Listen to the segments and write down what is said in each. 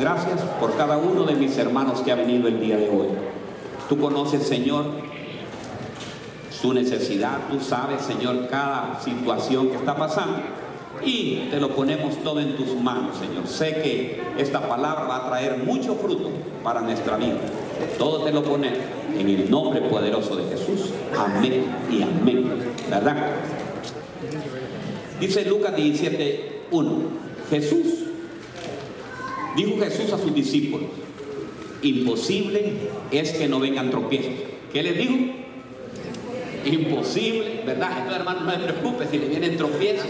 gracias por cada uno de mis hermanos que ha venido el día de hoy. Tú conoces, Señor, su necesidad, tú sabes, Señor, cada situación que está pasando. Y te lo ponemos todo en tus manos, Señor. Sé que esta palabra va a traer mucho fruto para nuestra vida. Todo te lo ponemos en el nombre poderoso de Jesús. Amén y amén. ¿Verdad? Dice Lucas 17, 1. Jesús, dijo Jesús a sus discípulos, imposible es que no vengan tropiezos. ¿Qué les dijo? Imposible, ¿verdad? Entonces, hermano, no se preocupe si le vienen tropiezos,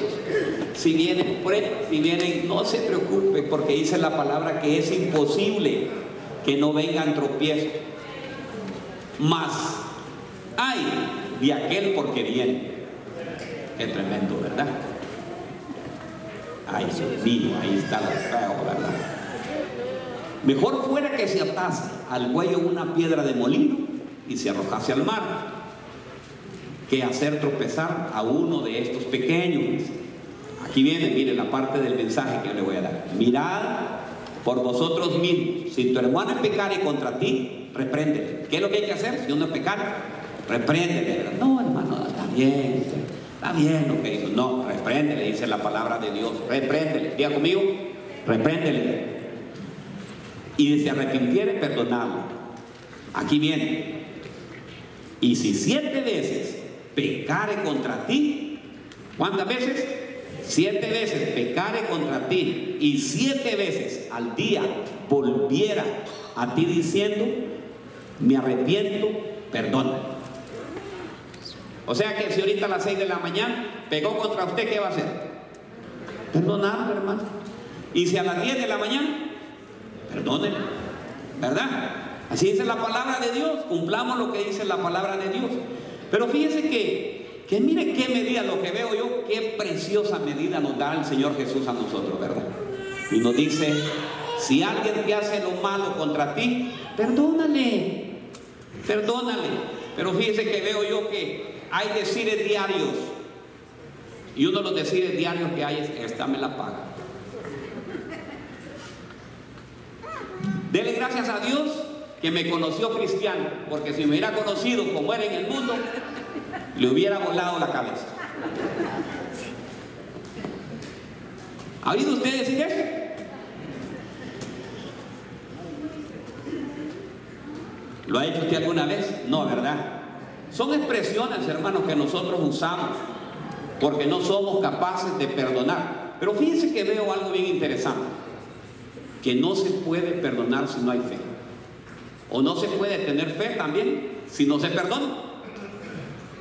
si vienen pruebas, si vienen, no se preocupe, porque dice la palabra que es imposible que no vengan tropiezos. Más hay de aquel porque viene. Qué tremendo, ¿verdad? Ay, Dios mío, ahí está lo feo, ¿verdad? Mejor fuera que se atase al cuello una piedra de molino y se arrojase al mar, que hacer tropezar a uno de estos pequeños. Aquí viene, mire la parte del mensaje que yo le voy a dar. Mirad por vosotros mismos. Si tu hermano pecare contra ti, repréndele. ¿Qué es lo que hay que hacer si uno pecar? Repréndele. No, hermano, está bien. Está bien lo que hizo. No, repréndele, dice la palabra de Dios. Repréndele. Diga conmigo, repréndele. Y si se arrepintiere, perdonarlo. Aquí viene. Y si siete veces pecare contra ti, ¿cuántas veces? Siete veces pecare contra ti y siete veces al día volviera a ti diciendo, me arrepiento, perdona. O sea que si ahorita a las seis de la mañana pegó contra usted, ¿qué va a hacer? Perdonarlo, hermano. Y si a las diez de la mañana, perdónenlo, ¿verdad? Así dice la palabra de Dios, cumplamos lo que dice la palabra de Dios. Pero fíjese que, que mire qué medida, lo que veo yo, qué preciosa medida nos da el Señor Jesús a nosotros, ¿verdad? Y nos dice, si alguien te hace lo malo contra ti, perdónale, perdónale. Pero fíjese que veo yo que hay decires diarios. Y uno de los decires diarios que hay es, esta me la paga. Dele gracias a Dios que me conoció cristiano, porque si me hubiera conocido como era en el mundo, le hubiera volado la cabeza. ¿Ha oído usted decir eso? ¿Lo ha hecho usted alguna vez? No, ¿verdad? Son expresiones, hermanos, que nosotros usamos porque no somos capaces de perdonar. Pero fíjense que veo algo bien interesante, que no se puede perdonar si no hay fe. O no se puede tener fe también si no se perdona.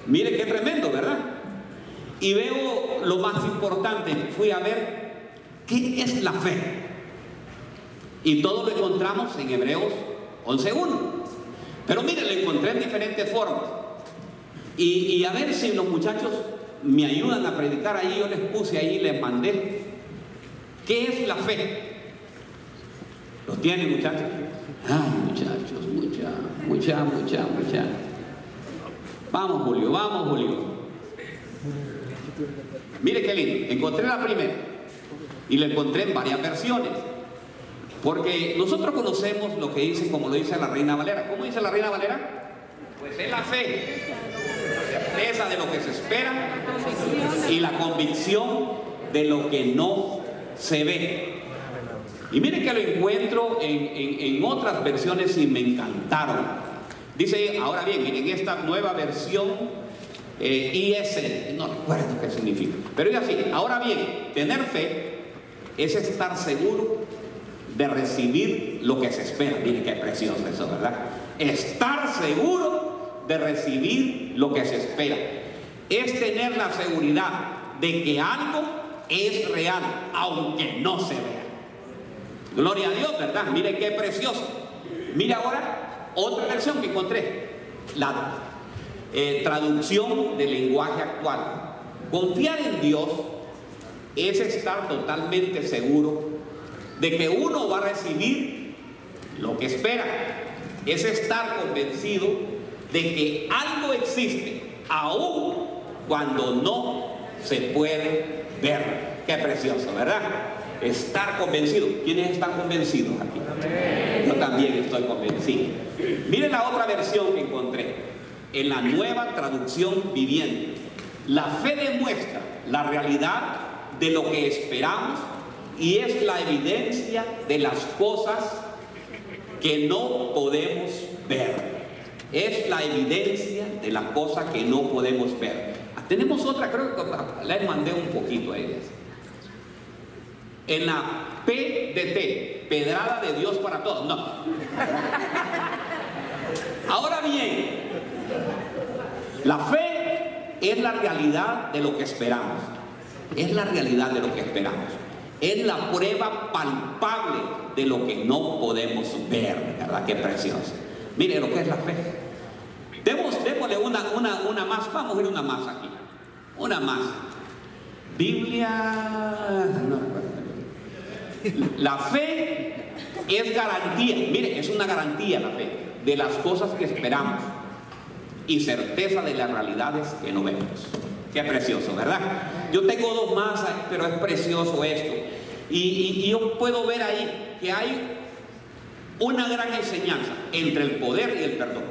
Mire qué tremendo, ¿verdad? Y veo lo más importante, fui a ver qué es la fe. Y todo lo encontramos en Hebreos 11.1. Pero mire, lo encontré en diferentes formas. Y, a ver si los muchachos me ayudan a predicar ahí, yo les puse ahí, les mandé. ¿Qué es la fe? ¿Lo tienen muchachos? Ay, muchachos, mucha, mucha, mucha, mucha. Vamos, Julio, vamos, Julio. Mire qué lindo. Encontré la primera y la encontré en varias versiones. Porque nosotros conocemos lo que dice, como lo dice la Reina Valera. ¿Cómo dice la Reina Valera? Pues es la fe, la certeza de lo que se espera y la convicción de lo que no se ve. Y mire que lo encuentro en, en, otras versiones y me encantaron. Dice, ahora bien, en esta nueva versión, eh, IS, no recuerdo qué significa, pero es así, ahora bien, tener fe es estar seguro de recibir lo que se espera. Mire qué precioso eso, ¿verdad? Estar seguro de recibir lo que se espera. Es tener la seguridad de que algo es real, aunque no se vea. Gloria a Dios, ¿verdad? Mire qué precioso. Mire ahora otra versión que encontré. La eh, traducción del lenguaje actual. Confiar en Dios es estar totalmente seguro de que uno va a recibir lo que espera. Es estar convencido de que algo existe, aún cuando no se puede ver. Qué precioso, ¿verdad? Estar convencido. ¿Quiénes están convencidos aquí? Yo también estoy convencido. Miren la otra versión que encontré. En la nueva traducción viviente. La fe demuestra la realidad de lo que esperamos y es la evidencia de las cosas que no podemos ver. Es la evidencia de las cosas que no podemos ver. Tenemos otra, creo que les mandé un poquito a ellas. En la PDT, Pedrada de Dios para todos. No. Ahora bien, la fe es la realidad de lo que esperamos. Es la realidad de lo que esperamos. Es la prueba palpable de lo que no podemos ver. ¿Verdad? Qué precioso. Mire lo que es la fe. Demos, démosle una, una, una más. Vamos a ver una más aquí. Una más. Biblia. La fe es garantía. Mire, es una garantía la fe de las cosas que esperamos y certeza de las realidades que no vemos. Qué precioso, ¿verdad? Yo tengo dos más, pero es precioso esto. Y, yo puedo ver ahí que hay una gran enseñanza entre el poder y el perdón.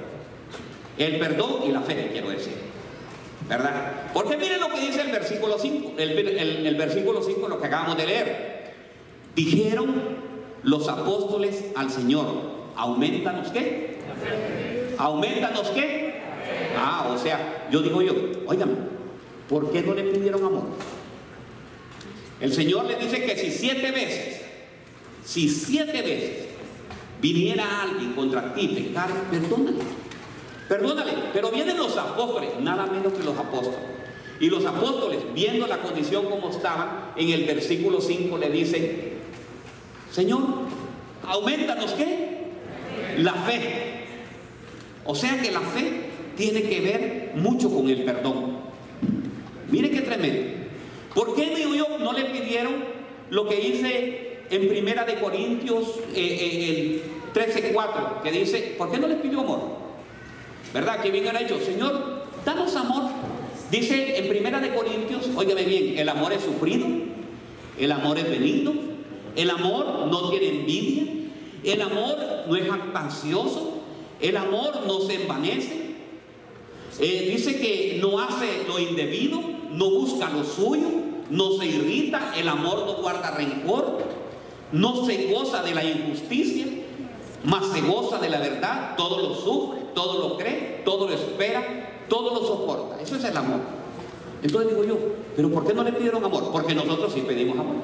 El perdón y la fe, quiero decir. ¿Verdad? Porque miren lo que dice el versículo 5, el, versículo 5, lo que acabamos de leer. Dijeron los apóstoles al Señor, aumentanos qué? Aumentanos qué? Ah, o sea, yo digo yo, óigame, ¿por qué no le pidieron amor? El Señor le dice que si siete veces, si siete veces viniera alguien contra ti, pecar, perdónale. Perdónale, pero vienen los apóstoles, nada menos que los apóstoles. Y los apóstoles, viendo la condición como estaban, en el versículo 5 le dicen, Señor, aumentanos qué? La fe. O sea que la fe tiene que ver mucho con el perdón. Mire qué tremendo. ¿Por qué yo, no le pidieron lo que dice en Primera de Corintios eh, eh, el 13.4, que dice, ¿por qué no le pidió amor? ¿Verdad? Que bien era hecho, Señor, danos amor. Dice en Primera de Corintios, óigame bien, el amor es sufrido, el amor es benigno, el amor no tiene envidia, el amor no es ansioso, el amor no se envanece. Eh, dice que no hace lo indebido, no busca lo suyo, no se irrita, el amor no guarda rencor, no se goza de la injusticia, más se goza de la verdad, todo lo sufre, todo lo cree, todo lo espera, todo lo soporta. Eso es el amor. Entonces digo yo, ¿pero por qué no le pidieron amor? Porque nosotros sí pedimos amor.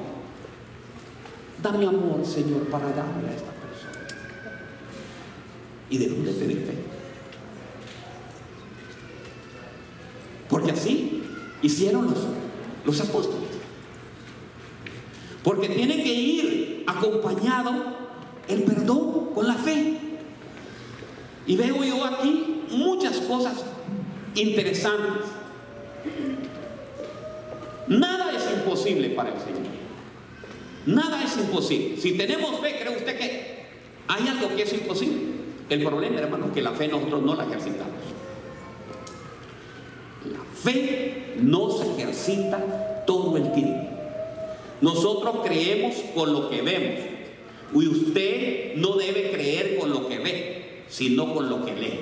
Dame amor, Señor, para darle a esta persona. ¿Y de dónde pedir fe? Porque así hicieron los, los apóstoles. Porque tiene que ir acompañado el perdón con la fe. Y veo yo aquí muchas cosas interesantes. Nada es imposible para el Señor. Nada es imposible. Si tenemos fe, ¿cree usted que hay algo que es imposible? El problema, hermano, es que la fe nosotros no la ejercitamos. La fe no se ejercita todo el tiempo. Nosotros creemos con lo que vemos. Y usted no debe creer con lo que ve, sino con lo que lee.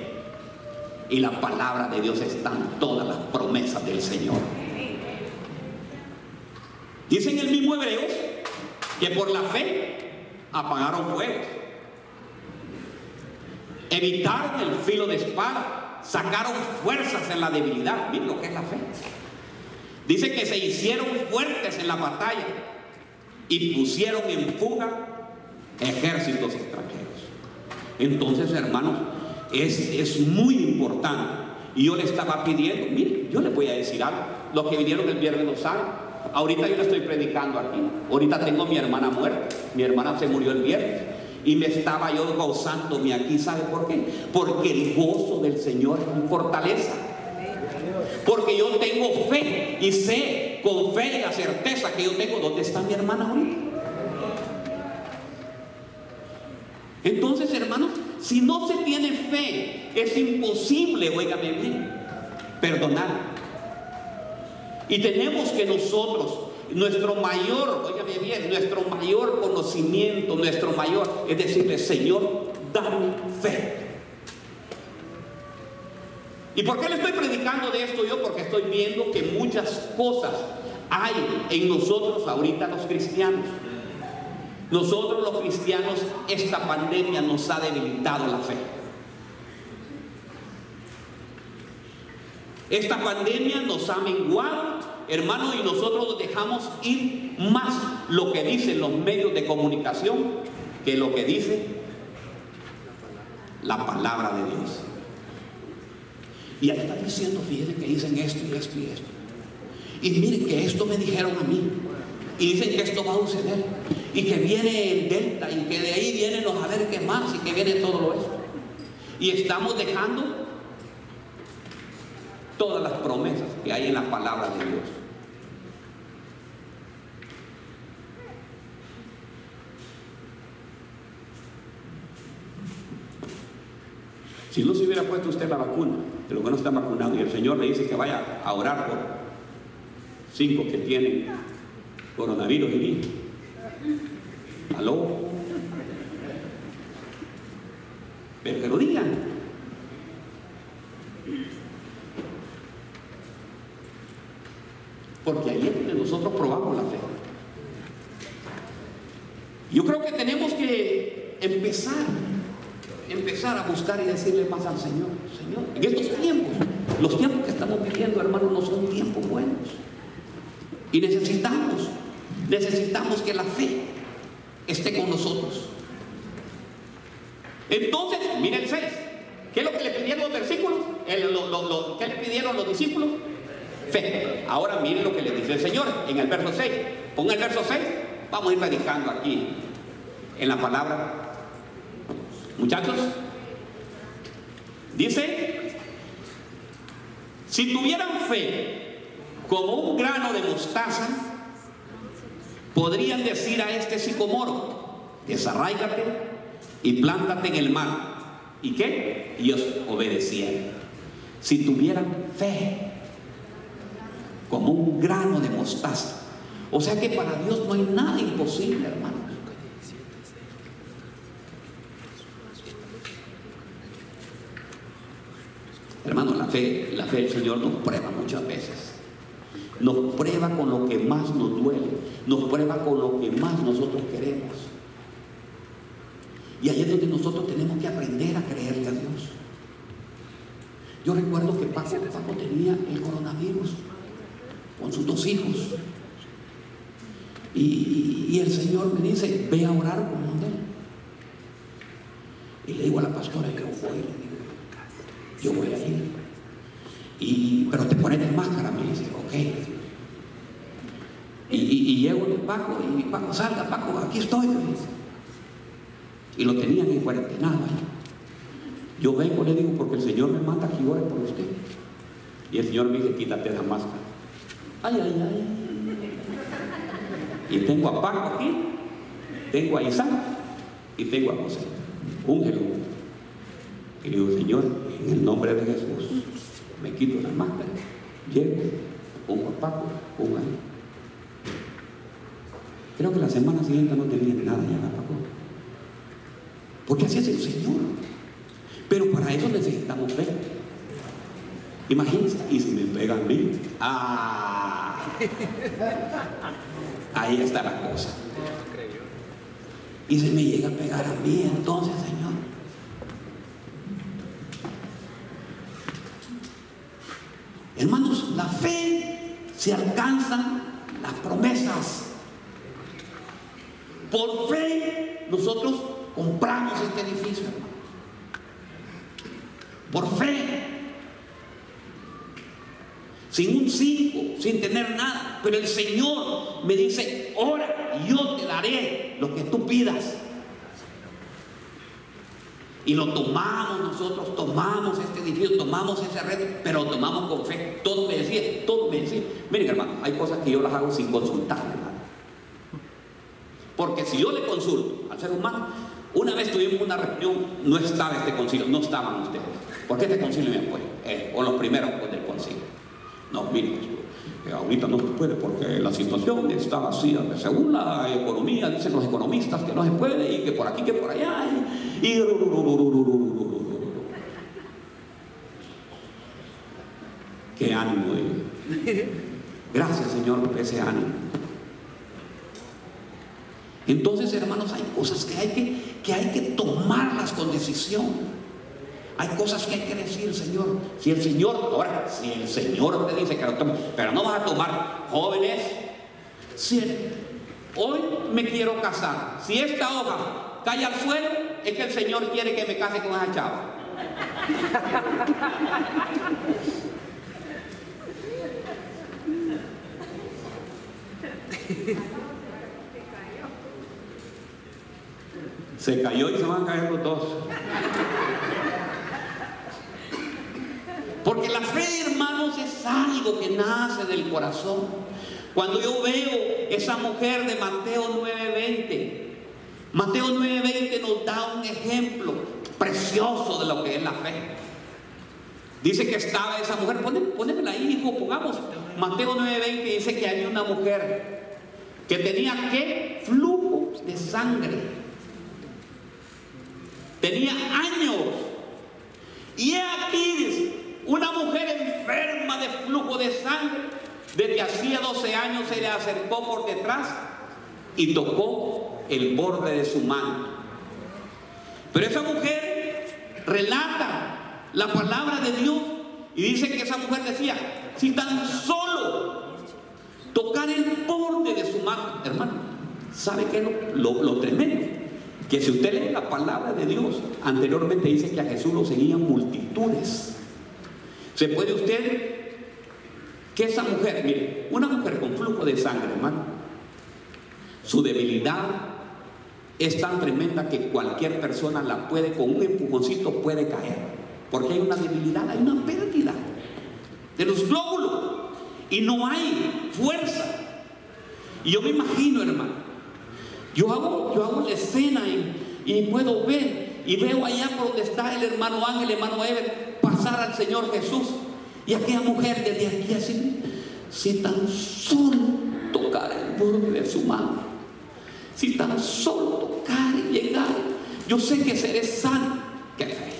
Y la palabra de Dios están todas las promesas del Señor. Dice en el mismo Hebreos que por la fe apagaron fuegos, evitaron el filo de espada, sacaron fuerzas en la debilidad. Miren lo que es la fe. Dice que se hicieron fuertes en la batalla y pusieron en fuga ejércitos extranjeros. Entonces, hermanos, es, es muy importante. Y yo le estaba pidiendo, mire, yo le voy a decir algo. Los que vinieron el viernes no saben. Ahorita yo le estoy predicando aquí. Ahorita tengo a mi hermana muerta. Mi hermana se murió el viernes. Y me estaba yo gozándome aquí. ¿Sabe por qué? Porque el gozo del Señor es mi fortaleza. Porque yo tengo fe y sé con fe y la certeza que yo tengo dónde está mi hermana ahorita. Entonces, hermanos, si no se tiene fe, es imposible, oígame bien, perdonar. Y tenemos que nosotros nuestro mayor, óigame bien, nuestro mayor conocimiento, nuestro mayor, es decirle, Señor, dame fe. ¿Y por qué le estoy predicando de esto yo? Porque estoy viendo que muchas cosas hay en nosotros ahorita los cristianos. Nosotros los cristianos, esta pandemia nos ha debilitado la fe. Esta pandemia nos ha menguado, hermanos, y nosotros dejamos ir más lo que dicen los medios de comunicación que lo que dice la palabra de Dios. Y ahí está diciendo, fíjense que dicen esto y esto y esto. Y miren que esto me dijeron a mí. Y dicen que esto va a suceder. Y que viene el Delta. Y que de ahí vienen los a ver qué más. Y que viene todo lo esto. Y estamos dejando todas las promesas que hay en la palabra de Dios. Si no se hubiera puesto usted la vacuna, de lo que no está vacunado, y el Señor le dice que vaya a orar por cinco que tienen coronavirus y ¿Aló? Pero que lo digan. Porque ahí es donde nosotros probamos la fe. Yo creo que tenemos que empezar empezar a buscar y decirle más al Señor, Señor, en estos tiempos, los tiempos que estamos viviendo, hermanos, no son tiempos buenos. Y necesitamos, necesitamos que la fe esté con nosotros. Entonces, miren el 6. ¿Qué es lo que le pidieron los versículos? ¿Qué le pidieron los discípulos? Fe. Ahora miren lo que le dice el Señor en el verso 6. Ponga el verso 6. Vamos a ir predicando aquí en la palabra Muchachos, dice, si tuvieran fe como un grano de mostaza, podrían decir a este sicomoro, desarráigate y plántate en el mar. ¿Y qué? Ellos obedecían. Si tuvieran fe como un grano de mostaza. O sea que para Dios no hay nada imposible, hermano. Hermano, la fe, la fe del Señor nos prueba muchas veces. Nos prueba con lo que más nos duele. Nos prueba con lo que más nosotros queremos. Y ahí es donde nosotros tenemos que aprender a creerle a Dios. Yo recuerdo que Paco, Paco tenía el coronavirus con sus dos hijos. Y, el Señor me dice, ve a orar con él. Y le digo a la pastora, yo voy, yo voy a ir. Y, pero te pones máscara, me dice, ok. Y, y, llego de Paco y Paco, salga, Paco, aquí estoy. Y lo tenían en cuarentena Yo vengo, le digo, porque el Señor me manda aquí ore por usted. Y el Señor me dice, quítate la máscara. Ay, ay, ay. Y tengo a Paco aquí, tengo a Isaac y tengo a José. Úngelo. Y le digo, Señor, en el nombre de Jesús, me quito la máscara, llego, pongo a Paco, pongo ahí. Creo que la semana siguiente no tenía nada ya, Paco. Porque así es el Señor. Pero para eso necesitamos fe. Imagínense, y si me pegan a mí, ¡ah! Ahí está la cosa. Y si me llega a pegar a mí, entonces, Señor. Hermanos, la fe se alcanzan las promesas. Por fe nosotros compramos este edificio, Por fe. Sin un cinco, sin tener nada. Pero el Señor me dice, ora y yo te daré lo que tú pidas. Y lo tomamos nosotros, tomamos este edificio, tomamos ese red, pero lo tomamos con fe. Todo me decía, todo me decía. Miren hermano, hay cosas que yo las hago sin consultar, hermano. Porque si yo le consulto al ser humano, una vez tuvimos una reunión, no estaba este concilio, no estaban ustedes. ¿Por qué este concilio me apoya? Eh, o los primeros pues, del concilio. No, miren, ahorita no se puede porque la situación está vacía. Según la economía, dicen los economistas que no se puede y que por aquí, que por allá. Y, Qué ánimo. Gracias Señor por ese ánimo. Entonces, hermanos, hay cosas que hay que, que, hay que tomarlas con decisión. Hay cosas que hay que decir, Señor. Si el Señor, ahora, si el Señor te dice que lo tome, pero no vas a tomar jóvenes. Si hoy me quiero casar, si esta hoja cae al suelo, es que el Señor quiere que me case con esa chava. Se cayó y se van a caer los dos. La fe, hermanos, es algo que nace del corazón. Cuando yo veo esa mujer de Mateo 9:20, Mateo 9:20 nos da un ejemplo precioso de lo que es la fe. Dice que estaba esa mujer, ponémela ahí, hijo, pongamos. Mateo 9:20 dice que había una mujer que tenía que flujo de sangre. Tenía años. Y aquí una mujer enferma de flujo de sangre, desde hacía 12 años se le acercó por detrás y tocó el borde de su mano. Pero esa mujer relata la palabra de Dios y dice que esa mujer decía, si tan solo tocar el borde de su mano, hermano, ¿sabe qué es lo, lo tremendo? Que si usted lee la palabra de Dios, anteriormente dice que a Jesús lo seguían multitudes. ¿Se puede usted que esa mujer, mire, una mujer con flujo de sangre, hermano, su debilidad es tan tremenda que cualquier persona la puede, con un empujoncito puede caer, porque hay una debilidad, hay una pérdida de los glóbulos. Y no hay fuerza. Y yo me imagino, hermano, yo hago, yo hago la escena y, puedo ver y veo allá por donde está el hermano Ángel, el hermano Ever, al Señor Jesús. Y aquella mujer desde aquí así, si tan solo tocar el borde de su mano, si tan solo tocar y llegar, yo sé que seré sano. Qué fe,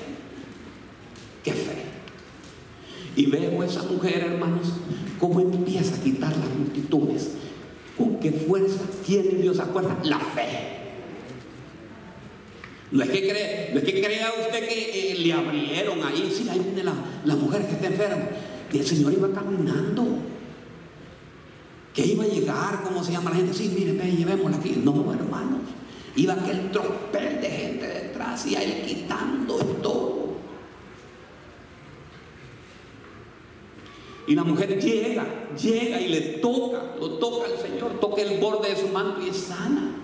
qué fe. Y veo a esa mujer, hermanos, cómo empieza a quitar las multitudes. Con qué fuerza tiene Dios a fuerza, la fe. No es que, cree, es que crea usted que eh, le abrieron ahí, sí, ahí viene la, mujer que está enferma. Y el Señor iba caminando. Que iba a llegar, ¿cómo se llama la gente? Sí, mire, ve, llevémosla aquí. No, hermanos. Iba aquel tropel de gente detrás y a él quitando y todo. Y la mujer llega, llega y le toca, lo toca al Señor, toca el borde de su manto y es sana.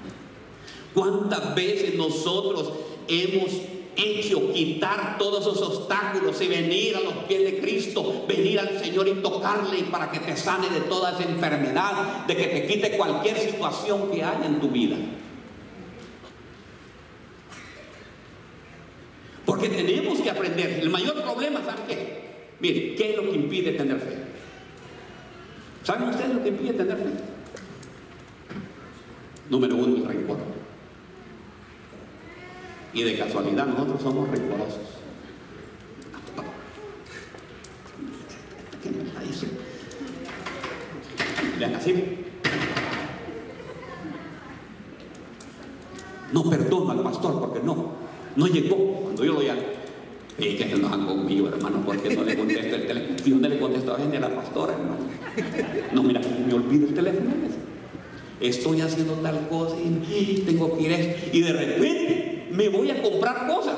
¿Cuántas veces nosotros hemos hecho quitar todos esos obstáculos y venir a los pies de Cristo, venir al Señor y tocarle para que te sane de toda esa enfermedad, de que te quite cualquier situación que haya en tu vida? Porque tenemos que aprender. El mayor problema, ¿saben qué? Mire, ¿qué es lo que impide tener fe? ¿Saben ustedes lo que impide tener fe? Número uno, el rencor. Y de casualidad nosotros somos rencorosos. ¿Qué me la hizo? Vean así. No perdono al pastor porque no, no llegó cuando yo lo llamé. Y que se enojan conmigo, hermano, porque no le contesto el teléfono. Y no le contesto a a la pastora, hermano. No, mira, me olvido el teléfono. Estoy haciendo tal cosa y tengo que ir a Y de repente me voy a comprar cosas.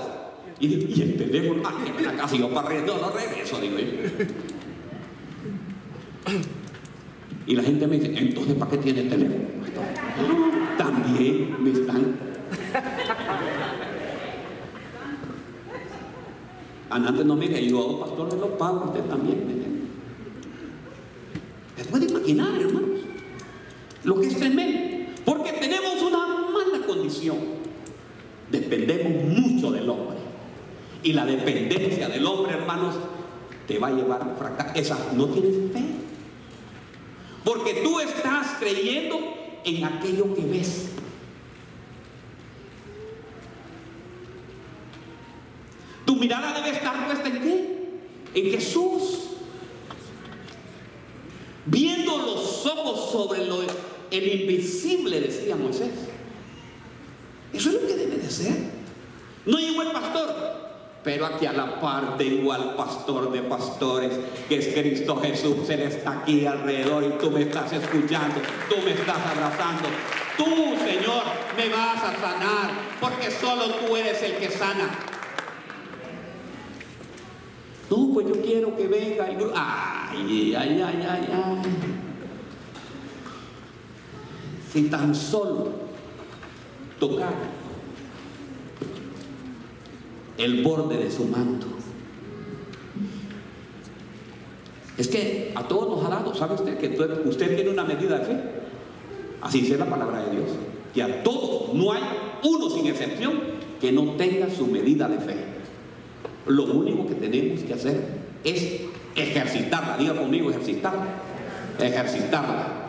Y, el teléfono, ah, en la casa yo para no, no regreso, digo yo. Y la gente me dice, entonces ¿para qué tiene el teléfono? También me están. Antes no mire, yo pastor de los pagos, usted también. ¿Se puede imaginar, hermanos? Lo que es tremendo. Porque tenemos una mala condición dependemos mucho del hombre. Y la dependencia del hombre, hermanos, te va a llevar a fracaso. Esa no tienes fe. Porque tú estás creyendo en aquello que ves. Tu mirada debe estar puesta en qué? En Jesús. Viendo los ojos sobre lo, el invisible, decía Moisés. Eso es lo que debe de ser. No llegó el pastor, pero aquí a la par tengo al pastor de pastores, que es Cristo Jesús. Él está aquí alrededor y tú me estás escuchando, tú me estás abrazando. Tú, Señor, me vas a sanar, porque solo tú eres el que sana. No, pues yo quiero que venga el grupo. Ay, ay, ay, ay, ay. Si tan solo tocar el borde de su manto. Es que a todos nos ha dado, ¿sabe usted? Que usted tiene una medida de fe. Así dice la palabra de Dios. Que a todos, no hay uno sin excepción, que no tenga su medida de fe. Lo único que tenemos que hacer es ejercitarla. Diga conmigo, ejercitarla. Ejercitarla.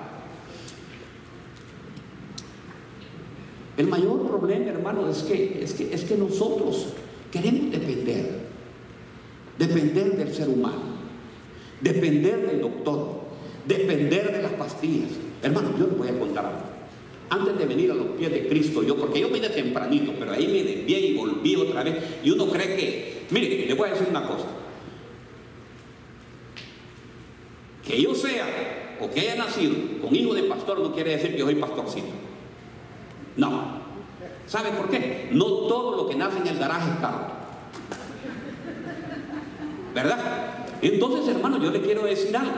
El mayor problema, hermano, es que, es que, es que nosotros queremos depender. Depender del ser humano. Depender del doctor. Depender de las pastillas. Hermano, yo les voy a contar algo. Antes de venir a los pies de Cristo, yo, porque yo vine tempranito, pero ahí me desvié y volví otra vez. Y uno cree que, mire, le voy a decir una cosa. Que yo sea o que haya nacido con hijo de pastor no quiere decir que yo soy pastorcito. No. ¿Sabe por qué? No todo lo que nace en el garaje es caro. ¿Verdad? Entonces, hermano, yo le quiero decir algo.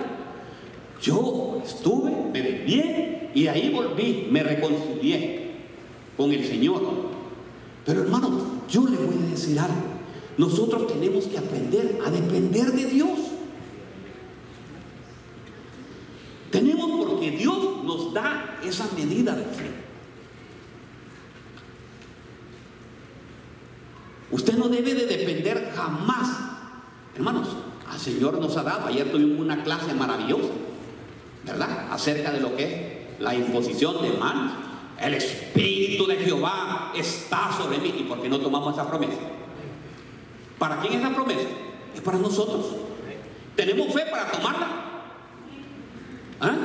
Yo estuve, me bien y ahí volví, me reconcilié con el Señor. Pero hermano, yo le voy a decir algo. Nosotros tenemos que aprender a depender de Dios. Tenemos porque Dios nos da esa medida de fe. Usted no debe de depender jamás. Hermanos, al Señor nos ha dado. Ayer tuvimos una clase maravillosa, ¿verdad? Acerca de lo que es la imposición de manos. El Espíritu de Jehová está sobre mí. ¿Y por qué no tomamos esa promesa? ¿Para quién es la promesa? Es para nosotros. ¿Tenemos fe para tomarla? ¿Ah?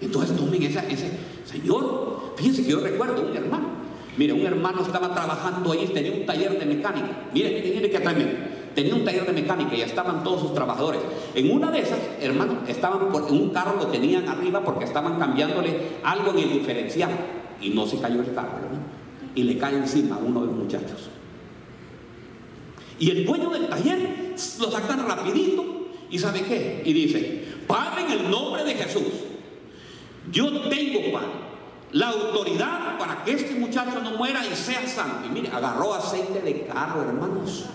Entonces tomen esa, ese, Señor, fíjense que yo recuerdo un hermano. Mire, un hermano estaba trabajando ahí, tenía un taller de mecánica. Mire, mire, que también. Tenía un taller de mecánica y estaban todos sus trabajadores. En una de esas, hermano, estaban por, un carro, lo tenían arriba porque estaban cambiándole algo en el diferencial. Y no se cayó el carro, Y le cae encima a uno de los muchachos. Y el dueño del taller lo sacan rapidito. ¿Y sabe qué? Y dice, Padre en el nombre de Jesús yo tengo, Padre, la autoridad para que este muchacho no muera y sea santo. Y mire, agarró aceite de carro, hermanos.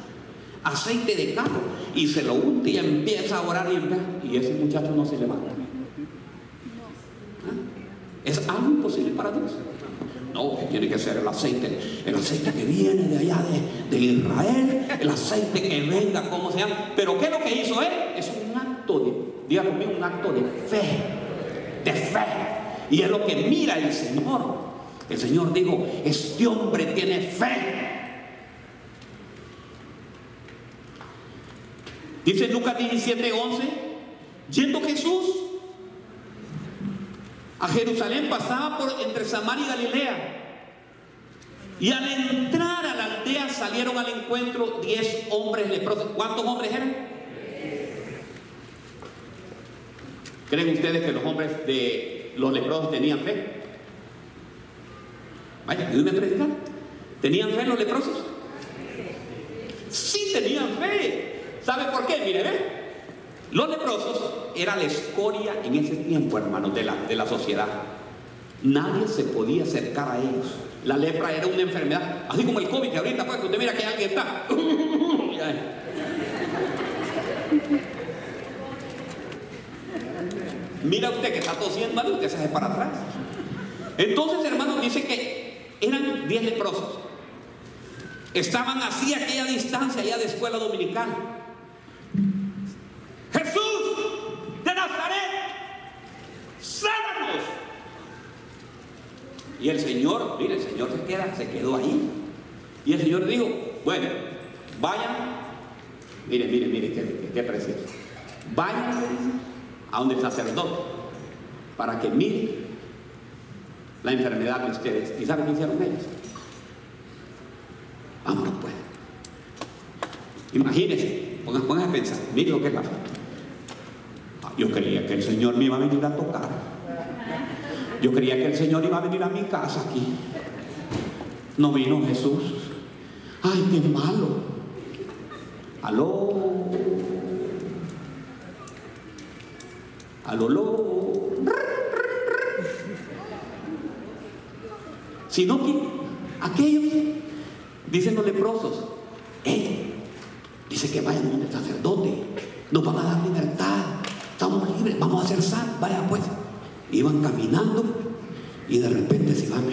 Aceite de carro. Y se lo unte y empieza a orar y, y ese muchacho no se levanta. ¿Ah? ¿Es algo imposible para Dios? No, que tiene que ser el aceite, el aceite que viene de allá de, de Israel, el aceite que venga, como sea. Pero ¿qué es lo que hizo él? Es un acto de, un acto de fe de fe. Y es lo que mira el Señor. El Señor dijo, este hombre tiene fe. Dice Lucas 17, 11, yendo Jesús a Jerusalén pasaba por entre Samaria y Galilea. Y al entrar a la aldea salieron al encuentro diez hombres leprosos. ¿Cuántos hombres eran? ¿Creen ustedes que los hombres de los leprosos tenían fe? Vaya, ayúdenme a predicar. ¿Tenían fe los leprosos? Sí tenían fe. ¿Sabe por qué? Mire, ve. Los leprosos era la escoria en ese tiempo, hermanos, de la, de la sociedad. Nadie se podía acercar a ellos. La lepra era una enfermedad, así como el COVID, que ahorita pues, usted mira que alguien está. Mira usted que está tosiendo, hermano, usted se hace para atrás. Entonces, hermanos, dice que eran 10 leprosos. Estaban así a aquella distancia allá de escuela dominicana. Jesús de Nazaret, sábanos. Y el Señor, mire, el Señor se queda, se quedó ahí. Y el Señor dijo, bueno, vayan, mire, mire, mire, qué, qué, qué precioso. Vayan a el sacerdote para que mire la enfermedad de ustedes. ¿Y saben qué hicieron ellos? Vámonos pues. Imagínense, pongan, a pensar, mire lo que es la fe. Yo creía que el Señor me iba a venir a tocar. Yo creía que el Señor iba a venir a mi casa aquí. No vino Jesús. Ay, qué malo. Aló. Aló, aló. Sino que aquellos, dicen los leprosos, dice que vayan donde el sacerdote, nos van a dar libertad, estamos libres, vamos a hacer sal, vaya pues. Iban caminando y de repente se van,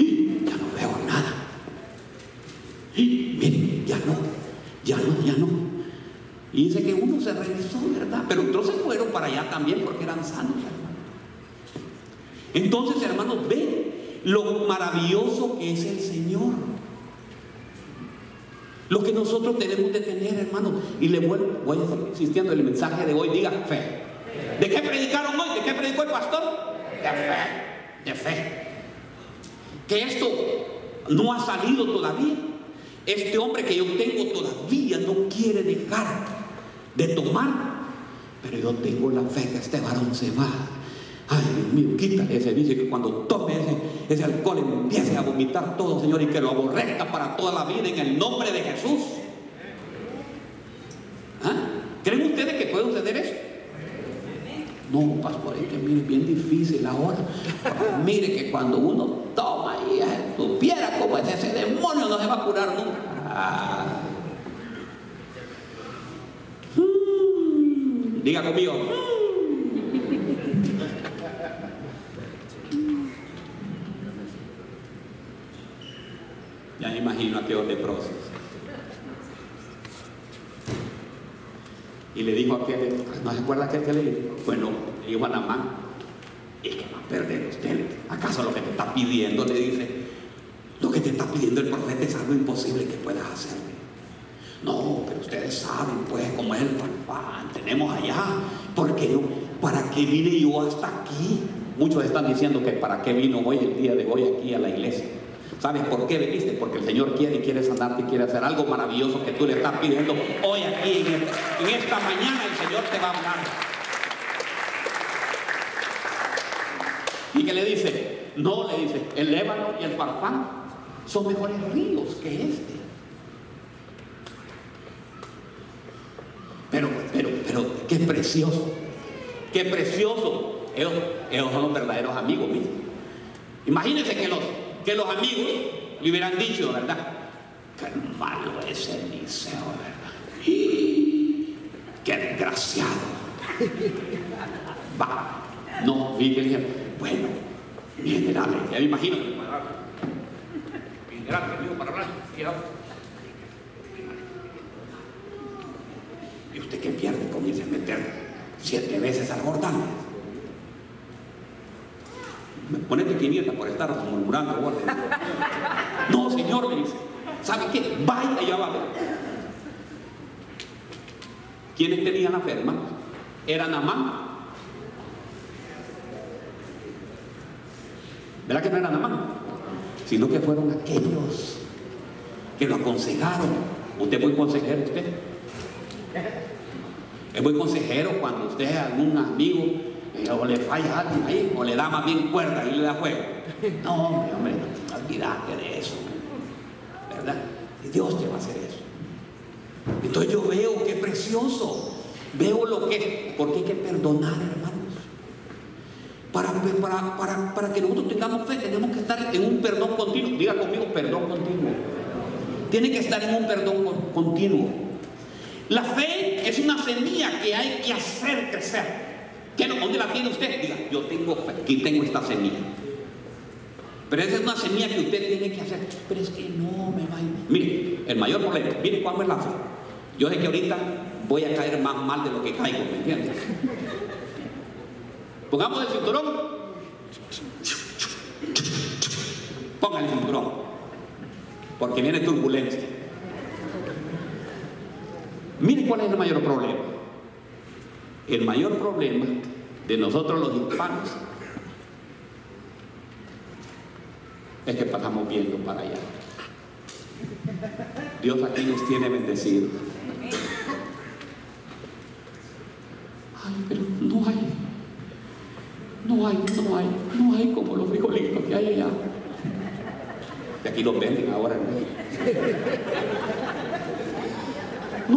Y dice que uno se regresó, ¿verdad? Pero otros se fueron para allá también porque eran sanos, Entonces, hermanos, ven lo maravilloso que es el Señor. Lo que nosotros tenemos de tener, hermano. Y le vuelvo, voy a insistiendo, el mensaje de hoy diga fe. ¿De qué predicaron hoy? ¿De qué predicó el pastor? De fe, de fe. Que esto no ha salido todavía. Este hombre que yo tengo todavía no quiere dejar de tomar. Pero yo tengo la fe que este varón se va Ay, Dios quítale ese. Dice que cuando tome ese, alcohol empiece a vomitar todo, Señor, y que lo aborrezca para toda la vida en el nombre de Jesús. ¿Ah? ¿Creen ustedes que puede suceder eso? No, pastor, es que mire, bien difícil ahora. mire que cuando uno toma y supiera cómo es ese demonio, no se va a curar nunca. Ah. Diga conmigo. Ya me imagino a aquellos leprosos. Y le dijo a aquel, ¿no se acuerda aquel que le dijo? Bueno, le dijo a Namán, ¿y qué va a perder usted? ¿Acaso lo que te está pidiendo, le dice, lo que te está pidiendo el profeta es algo imposible que puedas hacer? No, pero ustedes saben, pues, cómo es el farfán, tenemos allá, ¿por qué no? ¿Para qué vine yo hasta aquí? Muchos están diciendo que para qué vino hoy, el día de hoy, aquí a la iglesia. ¿Sabes por qué viniste? Porque el Señor quiere y quiere sanarte y quiere hacer algo maravilloso que tú le estás pidiendo hoy aquí, en, esta mañana el Señor te va a hablar. Y que le dice, no, le dice, el Lébano y el Farfán son mejores ríos que este. Pero, qué precioso, qué precioso. Ellos, son los verdaderos amigos míos. Imagínense que los, que los amigos le hubieran dicho, ¿verdad? Qué malo es Eliseo, ¿verdad? Y qué desgraciado. Va. No, y que dije, bueno, mi general, ya me imagino. Mi general, amigo, para hablar. ¿Y usted qué pierde? Comienza a meter siete veces al Jordán. Ponete 500 por estar murmurando. No, Señor, me dice. ¿Sabe qué? Vaya allá abajo. ¿Quiénes tenían la ferma? Era Namán. ¿Verdad que no era Namán? Sino que fueron aquellos que lo aconsejaron. ¿Usted muy consejero usted? Es muy consejero cuando usted algún amigo o le falla alguien ahí, o le da más bien cuerda y le da juego. No, hombre, hombre, olvídate de eso. ¿Verdad? Y Dios te va a hacer eso. Entonces yo veo qué precioso. Veo lo que, porque hay que perdonar, hermanos. Para, para, para, para, que nosotros tengamos fe, tenemos que estar en un perdón continuo. Diga conmigo, perdón continuo. Tiene que estar en un perdón continuo. La fe es una semilla que hay que hacer crecer. ¿Dónde la tiene usted? Diga, yo tengo aquí tengo esta semilla. Pero esa es una semilla que usted tiene que hacer. Pero es que no me va a ir. Mire, el mayor problema, mire cuál es la fe. Yo sé que ahorita voy a caer más mal de lo que caigo, ¿me entiendes? Pongamos el cinturón. Póngale el cinturón, porque viene turbulencia. Mire cuál es el mayor problema. El mayor problema de nosotros los hispanos es que pasamos viendo para allá. Dios aquí nos tiene bendecidos. Ay, pero no hay, no hay, no hay, no hay como los frijolitos que hay allá. Y aquí los venden ahora. No